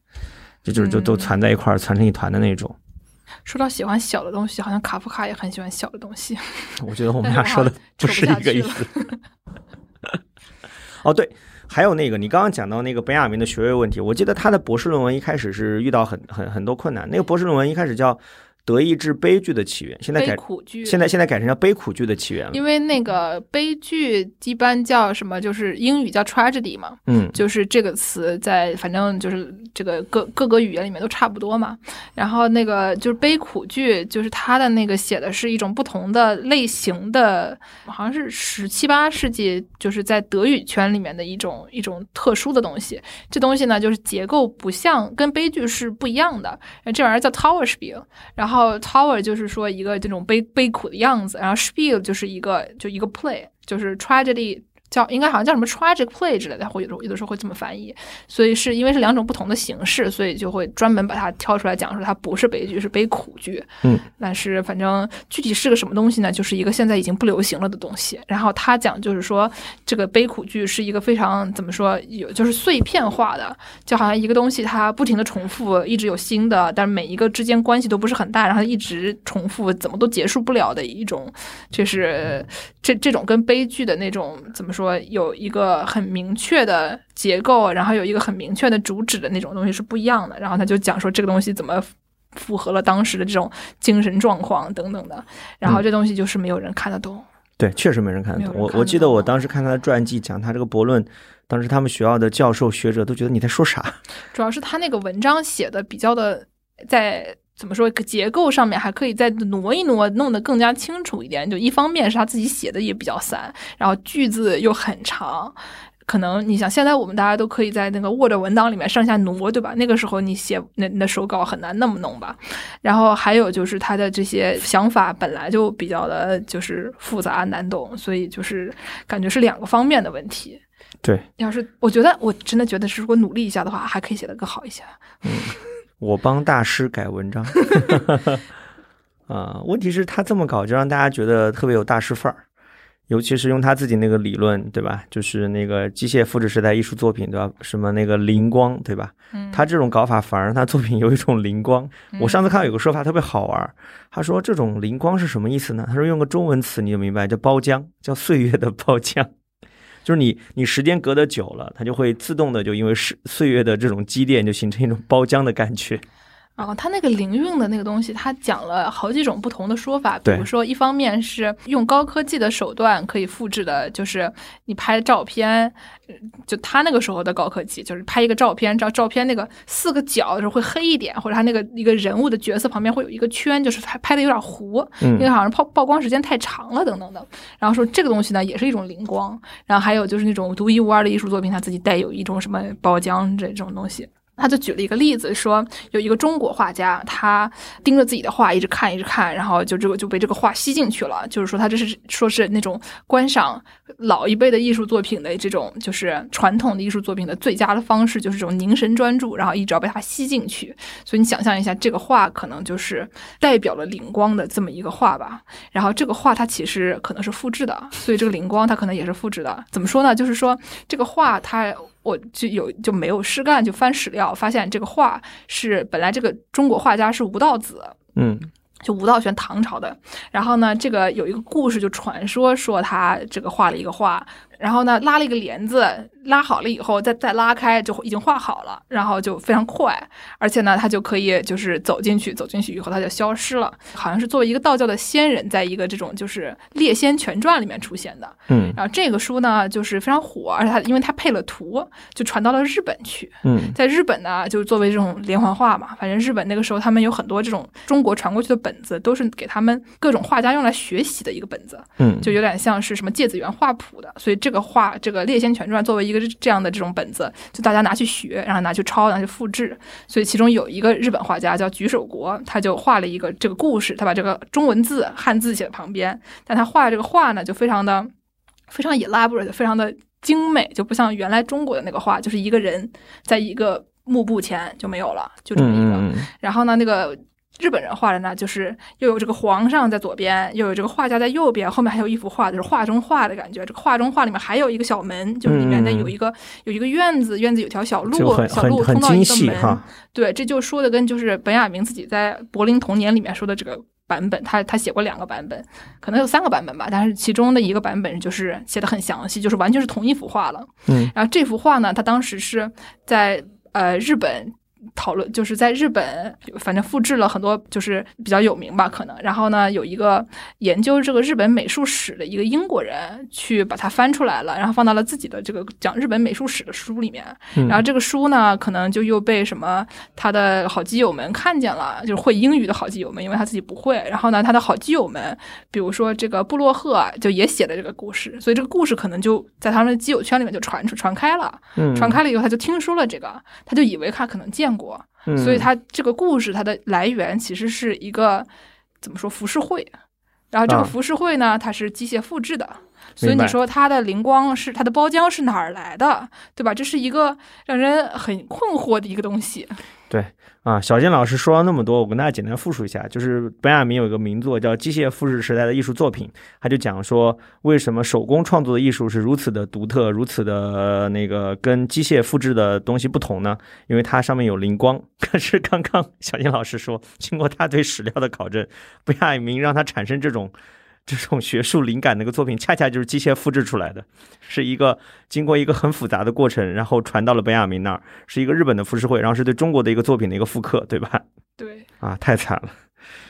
就就是就都攒在一块儿，攒成一团的那种。说到喜欢小的东西，好像卡夫卡也很喜欢小的东西。*laughs* 我觉得我们俩说的不是一个意思。*laughs* 哦，对，还有那个你刚刚讲到那个本雅明的学位问题，我记得他的博士论文一开始是遇到很很很多困难。那个博士论文一开始叫《德意志悲剧的起源》，现在改苦剧，现在现在改成叫悲苦剧的起源了。因为那个悲剧一般叫什么？就是英语叫 tragedy 嘛，嗯，就是这个词在反正就是这个各各个语言里面都差不多嘛。然后那个就是悲苦剧，就是它的那个写的是一种不同的类型的，好像是十七八世纪就是在德语圈里面的一种一种特殊的东西。这东西呢，就是结构不像跟悲剧是不一样的。这玩意儿叫 tower spiel，然后。然后 tower 就是说一个这种悲悲苦的样子，然后 spiel 就是一个就一个 play，就是 tragedy 叫应该好像叫什么 tragic play 之类的，会有有的时候会这么翻译。所以是因为是两种不同的形式，所以就会专门把它挑出来讲说它不是悲剧，是悲苦剧。嗯，但是反正具体是个什么东西呢？就是一个现在已经不流行了的东西。然后他讲就是说这个悲苦剧是一个非常怎么说有就是碎片化的，就好像一个东西它不停的重复，一直有新的，但是每一个之间关系都不是很大，然后一直重复，怎么都结束不了的一种，就是这这种跟悲剧的那种怎么说？说有一个很明确的结构，然后有一个很明确的主旨的那种东西是不一样的。然后他就讲说这个东西怎么符合了当时的这种精神状况等等的。然后这东西就是没有人看得懂。对，确实没人看得懂。我我记得我当时看他的传记，讲他这个博论，当时他们学校的教授学者都觉得你在说啥。主要是他那个文章写的比较的在。怎么说？结构上面还可以再挪一挪，弄得更加清楚一点。就一方面是他自己写的也比较散，然后句子又很长。可能你想，现在我们大家都可以在那个 Word 文档里面上下挪，对吧？那个时候你写那那手稿很难那么弄吧。然后还有就是他的这些想法本来就比较的就是复杂难懂，所以就是感觉是两个方面的问题。对，要是我觉得我真的觉得是如果努力一下的话，还可以写得更好一些。嗯。我帮大师改文章，啊，*laughs* 问题是他这么搞，就让大家觉得特别有大师范儿，尤其是用他自己那个理论，对吧？就是那个机械复制时代艺术作品，对吧？什么那个灵光，对吧？嗯，他这种搞法反而让他作品有一种灵光。我上次看到有个说法特别好玩，他说这种灵光是什么意思呢？他说用个中文词你就明白，叫包浆，叫岁月的包浆。就是你，你时间隔得久了，它就会自动的就因为是岁月的这种积淀，就形成一种包浆的感觉。然后他那个灵韵的那个东西，他讲了好几种不同的说法。比如说，一方面是用高科技的手段可以复制的，就是你拍照片，就他那个时候的高科技，就是拍一个照片，照照片那个四个角就是会黑一点，或者他那个一个人物的角色旁边会有一个圈，就是拍拍的有点糊，因为好像曝曝光时间太长了等等的。然后说这个东西呢，也是一种灵光。然后还有就是那种独一无二的艺术作品，它自己带有一种什么包浆这种东西。他就举了一个例子，说有一个中国画家，他盯着自己的画一直看，一直看，然后就这个就被这个画吸进去了。就是说他这是说是那种观赏老一辈的艺术作品的这种，就是传统的艺术作品的最佳的方式，就是这种凝神专注，然后一直要被它吸进去。所以你想象一下，这个画可能就是代表了灵光的这么一个画吧。然后这个画它其实可能是复制的，所以这个灵光它可能也是复制的。怎么说呢？就是说这个画它。我就有就没有事干，就翻史料，发现这个画是本来这个中国画家是吴道子，嗯，就吴道玄唐朝的。然后呢，这个有一个故事，就传说说他这个画了一个画，然后呢拉了一个帘子。拉好了以后，再再拉开就已经画好了，然后就非常快，而且呢，他就可以就是走进去，走进去以后他就消失了，好像是作为一个道教的仙人，在一个这种就是《列仙全传》里面出现的。嗯，然后这个书呢就是非常火，而且它因为它配了图，就传到了日本去。嗯，在日本呢，就是作为这种连环画嘛，反正日本那个时候他们有很多这种中国传过去的本子，都是给他们各种画家用来学习的一个本子。嗯，就有点像是什么芥子园画谱的，所以这个画这个《列仙全传》作为一个这样的这种本子，就大家拿去学，然后拿去抄，拿去复制。所以其中有一个日本画家叫菊守国，他就画了一个这个故事，他把这个中文字汉字写在旁边，但他画这个画呢，就非常的非常 elaborate，非常的精美，就不像原来中国的那个画，就是一个人在一个幕布前就没有了，就这么一个。然后呢，那个。日本人画的呢，就是又有这个皇上在左边，又有这个画家在右边，后面还有一幅画，就是画中画的感觉。这个画中画里面还有一个小门，就是里面呢有一个有一个院子，院子有条小路，小路通到一个门。对，这就说的跟就是本雅明自己在《柏林童年》里面说的这个版本，他他写过两个版本，可能有三个版本吧，但是其中的一个版本就是写的很详细，就是完全是同一幅画了。嗯，然后这幅画呢，他当时是在呃日本。讨论就是在日本，反正复制了很多，就是比较有名吧，可能。然后呢，有一个研究这个日本美术史的一个英国人去把它翻出来了，然后放到了自己的这个讲日本美术史的书里面。然后这个书呢，可能就又被什么他的好基友们看见了，就是会英语的好基友们，因为他自己不会。然后呢，他的好基友们，比如说这个布洛赫，就也写了这个故事，所以这个故事可能就在他们的基友圈里面就传出传开了。传开了以后，他就听说了这个，他就以为他可能见。过，所以它这个故事它的来源其实是一个怎么说浮世绘，然后这个浮世绘呢，它是机械复制的，所以你说它的灵光是它的包浆是哪儿来的，对吧？这是一个让人很困惑的一个东西。对。啊，小金老师说了那么多，我跟大家简单复述一下，就是本雅明有一个名作叫《机械复制时代的艺术作品》，他就讲说为什么手工创作的艺术是如此的独特，如此的那个跟机械复制的东西不同呢？因为它上面有灵光。*laughs* 可是刚刚小金老师说，经过他对史料的考证，本雅明让他产生这种。这种学术灵感那个作品，恰恰就是机械复制出来的，是一个经过一个很复杂的过程，然后传到了本雅明那儿，是一个日本的浮世绘，然后是对中国的一个作品的一个复刻，对吧？对。啊，太惨了。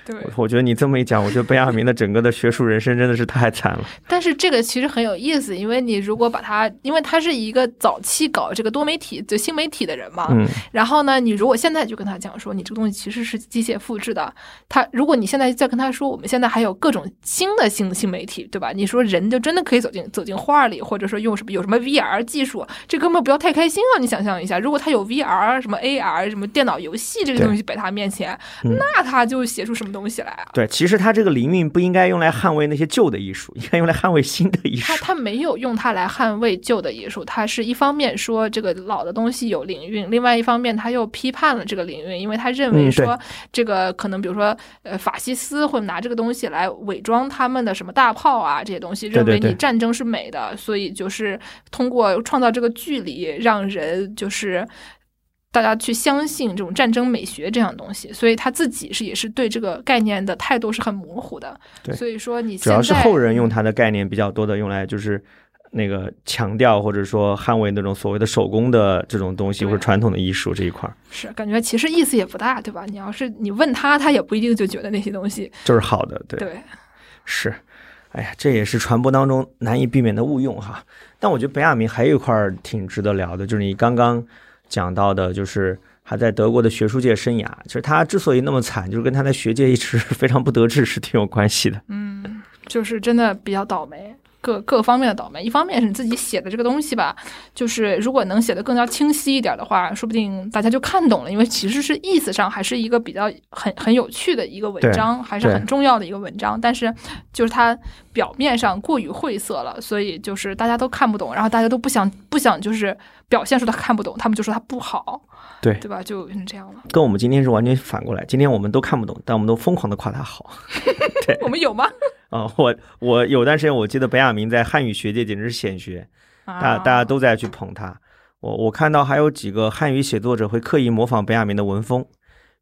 对，我觉得你这么一讲，我觉得贝亚明的整个的学术人生真的是太惨了。但是这个其实很有意思，因为你如果把他，因为他是一个早期搞这个多媒体、就新媒体的人嘛，嗯，然后呢，你如果现在就跟他讲说，你这个东西其实是机械复制的，他如果你现在再跟他说，我们现在还有各种新的新新媒体，对吧？你说人就真的可以走进走进画里，或者说用什么有什么 VR 技术，这哥们不要太开心啊！你想象一下，如果他有 VR、什么 AR、什么电脑游戏这个东西摆他面前，那他就写出什么东西来啊？对。其实他这个灵韵不应该用来捍卫那些旧的艺术，*laughs* 应该用来捍卫新的艺术。他他没有用它来捍卫旧的艺术，他是一方面说这个老的东西有灵韵，另外一方面他又批判了这个灵韵，因为他认为说这个可能比如说呃法西斯会拿这个东西来伪装他们的什么大炮啊这些东西，认为你战争是美的，所以就是通过创造这个距离，让人就是。大家去相信这种战争美学这样东西，所以他自己是也是对这个概念的态度是很模糊的。对，所以说你主要是后人用他的概念比较多的，用来就是那个强调或者说捍卫那种所谓的手工的这种东西或者传统的艺术这一块儿。是感觉其实意思也不大，对吧？你要是你问他，他也不一定就觉得那些东西就是好的。对，对，是。哎呀，这也是传播当中难以避免的误用哈。但我觉得本雅明还有一块挺值得聊的，就是你刚刚。讲到的就是他在德国的学术界生涯，其实他之所以那么惨，就是跟他在学界一直 *laughs* 非常不得志是挺有关系的。嗯，就是真的比较倒霉。各各方面的倒霉。一方面是你自己写的这个东西吧，就是如果能写得更加清晰一点的话，说不定大家就看懂了，因为其实是意思上还是一个比较很很有趣的一个文章，还是很重要的一个文章。但是就是它表面上过于晦涩了，所以就是大家都看不懂，然后大家都不想不想就是表现出他看不懂，他们就说他不好，对对吧？就变成这样了。跟我们今天是完全反过来，今天我们都看不懂，但我们都疯狂的夸他好。*laughs* 对，我们有吗？啊、我我有段时间我记得本雅明在汉语学界简直是显学，大啊大家都在去捧他。我我看到还有几个汉语写作者会刻意模仿本雅明的文风，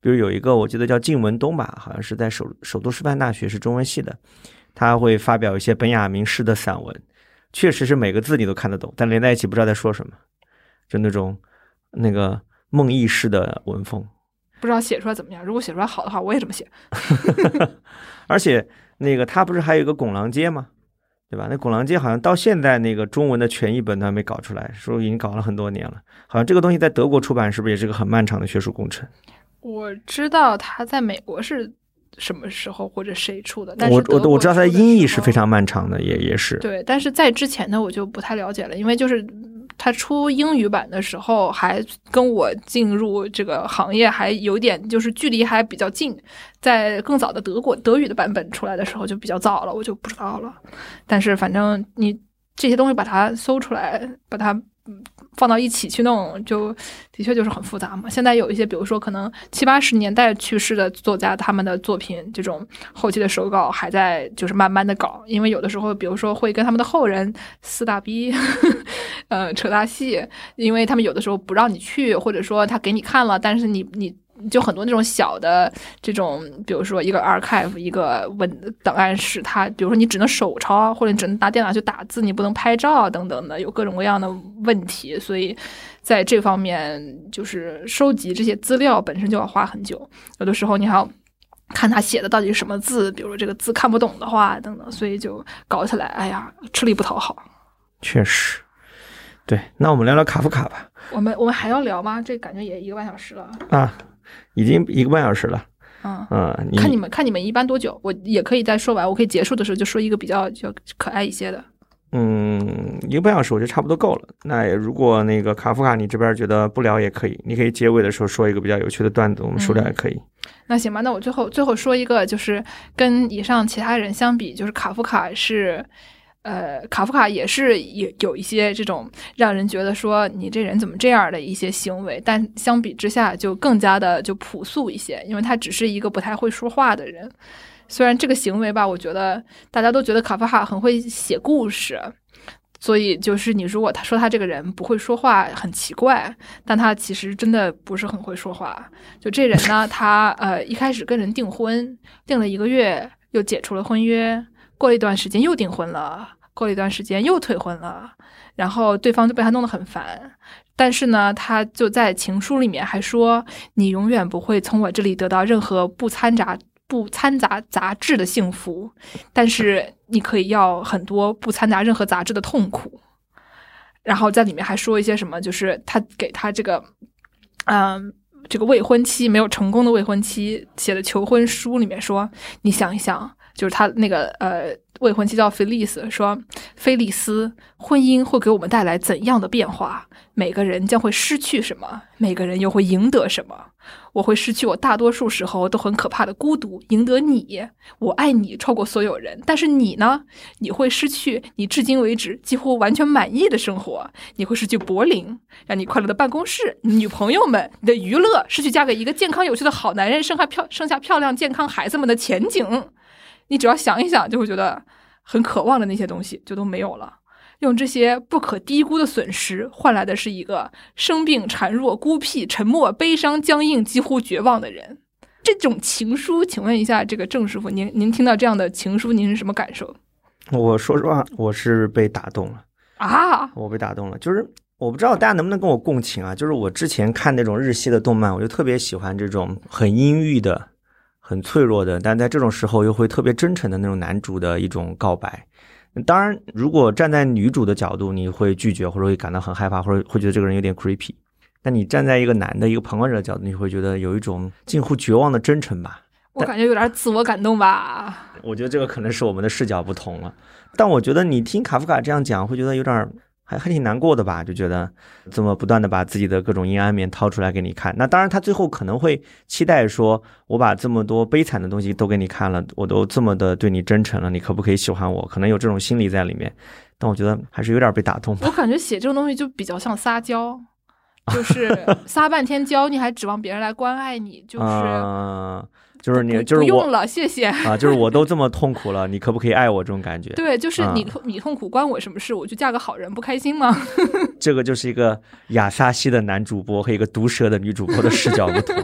比如有一个我记得叫靳文东吧，好像是在首首都师范大学是中文系的，他会发表一些本雅明式的散文，确实是每个字你都看得懂，但连在一起不知道在说什么，就那种那个梦呓式的文风。不知道写出来怎么样。如果写出来好的话，我也这么写。*laughs* 而且那个他不是还有一个拱廊街吗？对吧？那拱廊街好像到现在那个中文的全译本都还没搞出来，说已经搞了很多年了。好像这个东西在德国出版是不是也是个很漫长的学术工程？我知道他在美国是什么时候或者谁出的，但是我我我知道它的音译是非常漫长的，也也是。对，但是在之前的我就不太了解了，因为就是他出英语版的时候，还跟我进入这个行业还有点就是距离还比较近，在更早的德国德语的版本出来的时候就比较早了，我就不知道了。但是反正你这些东西把它搜出来，把它。放到一起去弄，就的确就是很复杂嘛。现在有一些，比如说可能七八十年代去世的作家，他们的作品这种后期的手稿还在就是慢慢的搞，因为有的时候，比如说会跟他们的后人撕大逼，*laughs* 呃，扯大戏，因为他们有的时候不让你去，或者说他给你看了，但是你你。就很多那种小的这种，比如说一个 archive 一个文档案室，它比如说你只能手抄，或者你只能拿电脑去打字，你不能拍照等等的，有各种各样的问题，所以在这方面就是收集这些资料本身就要花很久，有的时候你还要看他写的到底是什么字，比如说这个字看不懂的话等等，所以就搞起来，哎呀，吃力不讨好。确实。对，那我们聊聊卡夫卡吧。我们我们还要聊吗？这感觉也一个半小时了。啊，已经一个半小时了。嗯，嗯，你看你们看你们一般多久？我也可以在说完，我可以结束的时候就说一个比较就可爱一些的。嗯，一个半小时我觉得差不多够了。那如果那个卡夫卡你这边觉得不聊也可以，你可以结尾的时候说一个比较有趣的段子，我们说掉也可以。那行吧，那我最后最后说一个，就是跟以上其他人相比，就是卡夫卡是，呃，卡夫卡也是有有一些这种让人觉得说你这人怎么这样的一些行为，但相比之下就更加的就朴素一些，因为他只是一个不太会说话的人。虽然这个行为吧，我觉得大家都觉得卡夫卡很会写故事，所以就是你如果他说他这个人不会说话很奇怪，但他其实真的不是很会说话。就这人呢，他呃一开始跟人订婚，订了一个月又解除了婚约，过了一段时间又订婚了，过了一段时间又退婚了，然后对方就被他弄得很烦。但是呢，他就在情书里面还说：“你永远不会从我这里得到任何不掺杂不掺杂杂质的幸福，但是你可以要很多不掺杂任何杂质的痛苦。”然后在里面还说一些什么，就是他给他这个，嗯。这个未婚妻没有成功的未婚妻写的求婚书里面说：“你想一想，就是他那个呃未婚妻叫菲利斯，说菲利斯，婚姻会给我们带来怎样的变化？每个人将会失去什么？每个人又会赢得什么？我会失去我大多数时候都很可怕的孤独，赢得你，我爱你超过所有人。但是你呢？你会失去你至今为止几乎完全满意的生活，你会失去柏林，让你快乐的办公室，女朋友们，你的娱乐，失去嫁给一个健康有趣的好男人，生下漂生下漂亮健康孩子们的前景。你只要想一想，就会觉得很渴望的那些东西就都没有了。用这些不可低估的损失换来的是一个生病、孱弱、孤僻、沉默、悲伤、僵硬、几乎绝望的人。这种情书，请问一下，这个郑师傅，您您听到这样的情书，您是什么感受我说实话，我是被打动了，啊？我被打动了。就是我不知道大家能不能跟我共情啊？就是我之前看那种日系的动漫，我就特别喜欢这种很阴郁的、很脆弱的，但在这种时候又会特别真诚的那种男主的一种告白。当然，如果站在女主的角度，你会拒绝，或者会感到很害怕，或者会觉得这个人有点 creepy。但你站在一个男的一个旁观者的角度，你会觉得有一种近乎绝望的真诚吧？我感觉有点自我感动吧。我觉得这个可能是我们的视角不同了，但我觉得你听卡夫卡这样讲，会觉得有点儿还还挺难过的吧？就觉得这么不断的把自己的各种阴暗面掏出来给你看。那当然，他最后可能会期待说，我把这么多悲惨的东西都给你看了，我都这么的对你真诚了，你可不可以喜欢我？可能有这种心理在里面，但我觉得还是有点被打动。我感觉写这种东西就比较像撒娇，就是撒半天娇，你还指望别人来关爱你，就是。*laughs* 啊就是你，就是我不用了，谢谢。啊，就是我都这么痛苦了，你可不可以爱我？这种感觉，*laughs* 对，就是你啊痛你痛苦关我什么事？我就嫁个好人，不开心吗？*laughs* 这个就是一个亚萨西的男主播和一个毒舌的女主播的视角不同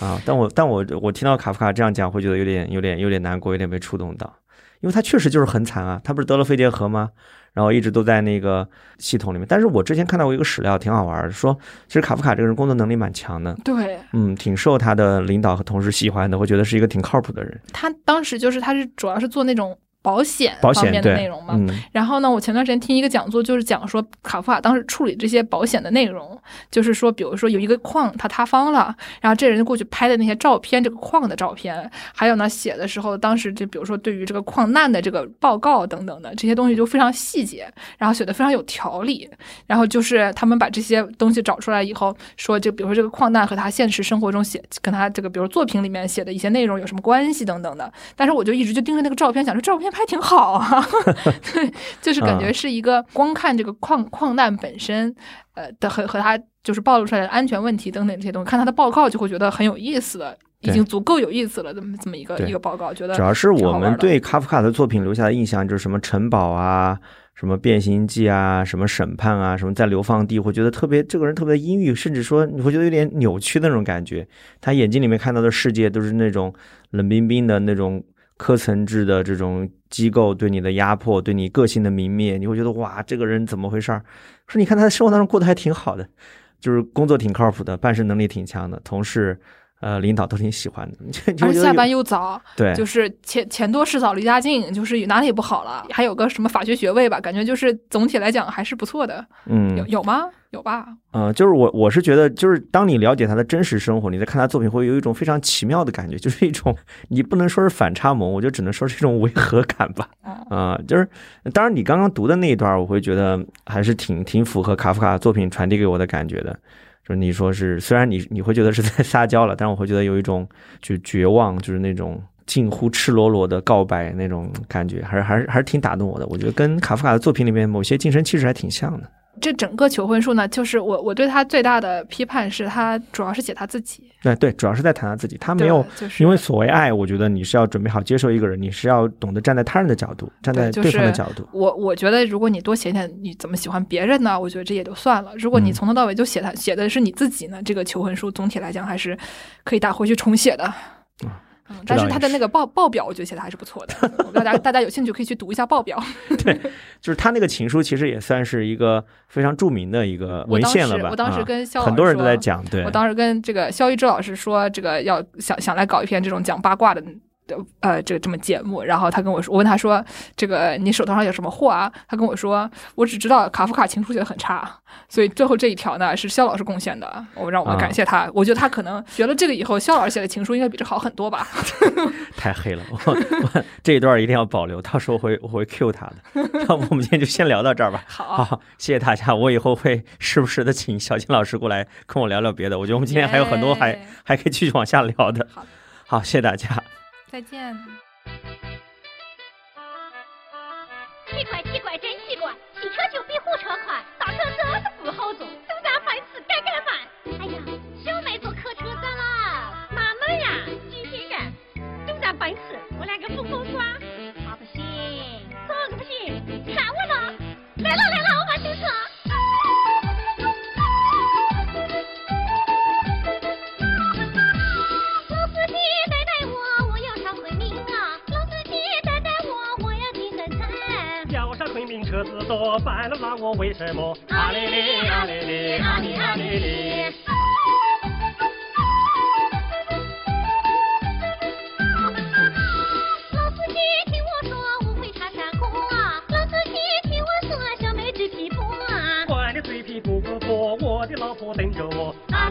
*laughs* 啊。但我但我我听到卡夫卡这样讲，会觉得有点有点有点难过，有点被触动到，因为他确实就是很惨啊。他不是得了肺结核吗？然后一直都在那个系统里面。但是我之前看到过一个史料，挺好玩的，说其实卡夫卡这个人工作能力蛮强的，对嗯，挺受他的领导和同事喜欢的，会觉得是一个挺靠谱的人。他当时就是他是主要是做那种保险方面的内容嘛。嗯然后呢，我前段时间听一个讲座，就是讲说卡夫卡当时处理这些保险的内容，就是说，比如说有一个矿它塌方了，然后这人就过去拍的那些照片，这个矿的照片，还有呢写的时候，当时就比如说对于这个矿难的这个报告等等的这些东西就非常细节，然后写的非常有条理。然后就是他们把这些东西找出来以后，说就比如说这个矿难和他现实生活中写跟他这个比如作品里面写的一些内容有什么关系等等的。但是我就一直就盯着那个照片，想说照片拍挺好啊，*laughs* 对，就是感觉是一个光看这个矿矿难本身，呃的和和他就是暴露出来的安全问题等等这些东西，看他的报告就会觉得很有意思的，已经足够有意思了，这么这么一个一个报告，觉得主要是我们对卡夫卡的作品留下的印象就是什么城堡啊、什么变形记啊、什么审判啊、什么在流放地，会觉得特别这个人特别阴郁，甚至说你会觉得有点扭曲的那种感觉。他眼睛里面看到的世界都是那种冷冰冰的那种科层制的这种机构对你的压迫，对你个性的泯灭，你会觉得哇，这个人怎么回事儿？说你看他在生活当中过得还挺好的，就是工作挺靠谱的，办事能力挺强的，同事。呃，领导都挺喜欢的，*laughs* 而且下班又早，对，就是钱钱多事少离家近，就是哪里也不好了，还有个什么法学学位吧，感觉就是总体来讲还是不错的。嗯，有有吗？有吧？呃，就是我我是觉得，就是当你了解他的真实生活，你在看他作品会有一种非常奇妙的感觉，就是一种你不能说是反差萌，我就只能说是一种违和感吧。啊、就是当然你刚刚读的那一段，我会觉得还是挺挺符合卡夫卡作品传递给我的感觉的。你说是，虽然你你会觉得是在撒娇了，但是我会觉得有一种就绝望，就是那种近乎赤裸裸的告白那种感觉，还是还是还是挺打动我的。我觉得跟卡夫卡的作品里面某些精神气质还挺像的。这整个求婚术呢，就是我我对他最大的批判是他主要是写他自己，对对，主要是在谈他自己，他没有就是因为所谓爱，我觉得你是要准备好接受一个人，你是要懂得站在他人的角度，站在对方的角度。我我觉得，如果你多写点你怎么喜欢别人呢，我觉得这也就算了。如果你嗯从头到尾就写他写的是你自己呢，这个求婚书总体来讲还是可以打回去重写的。嗯，但是他的那个报报表，我觉得写的还是不错的。*laughs* 大家大家有兴趣可以去读一下报表。*laughs* 对就是他那个情书，其实也算是一个非常著名的一个文献了吧？时我当时啊跟肖老师很多人都在讲，对我，当时跟这个肖一之老师说，这个要想想来搞一篇这种讲八卦的。呃，这个这么节目，然后他跟我说，我问他说，这个你手头上有什么货啊？他跟我说，我只知道卡夫卡情书写的很差，所以最后这一条呢是肖老师贡献的，我让我们啊感谢他。我觉得他可能学了这个以后，肖老师写的情书应该比这好很多吧。*laughs* 太黑了，我我这一段一定要保留，到时候我会我会 Q 他的。*laughs* 那我们今天就先聊到这儿吧。好，好，谢谢大家。我以后会时不时的请小金老师过来跟我聊聊别的。我觉得我们今天还有很多还还可以继续往下聊的。好的好，谢谢大家。再见。奇怪奇怪真奇怪，汽车就比火车快，多，半路让我为什么？啊哩哩啊哩哩啊哩啊哩哩。老司机听我说，我会唱山歌啊！老司机听我说，小妹纸皮薄啊！管你嘴皮不不薄，我的老婆等着我。啊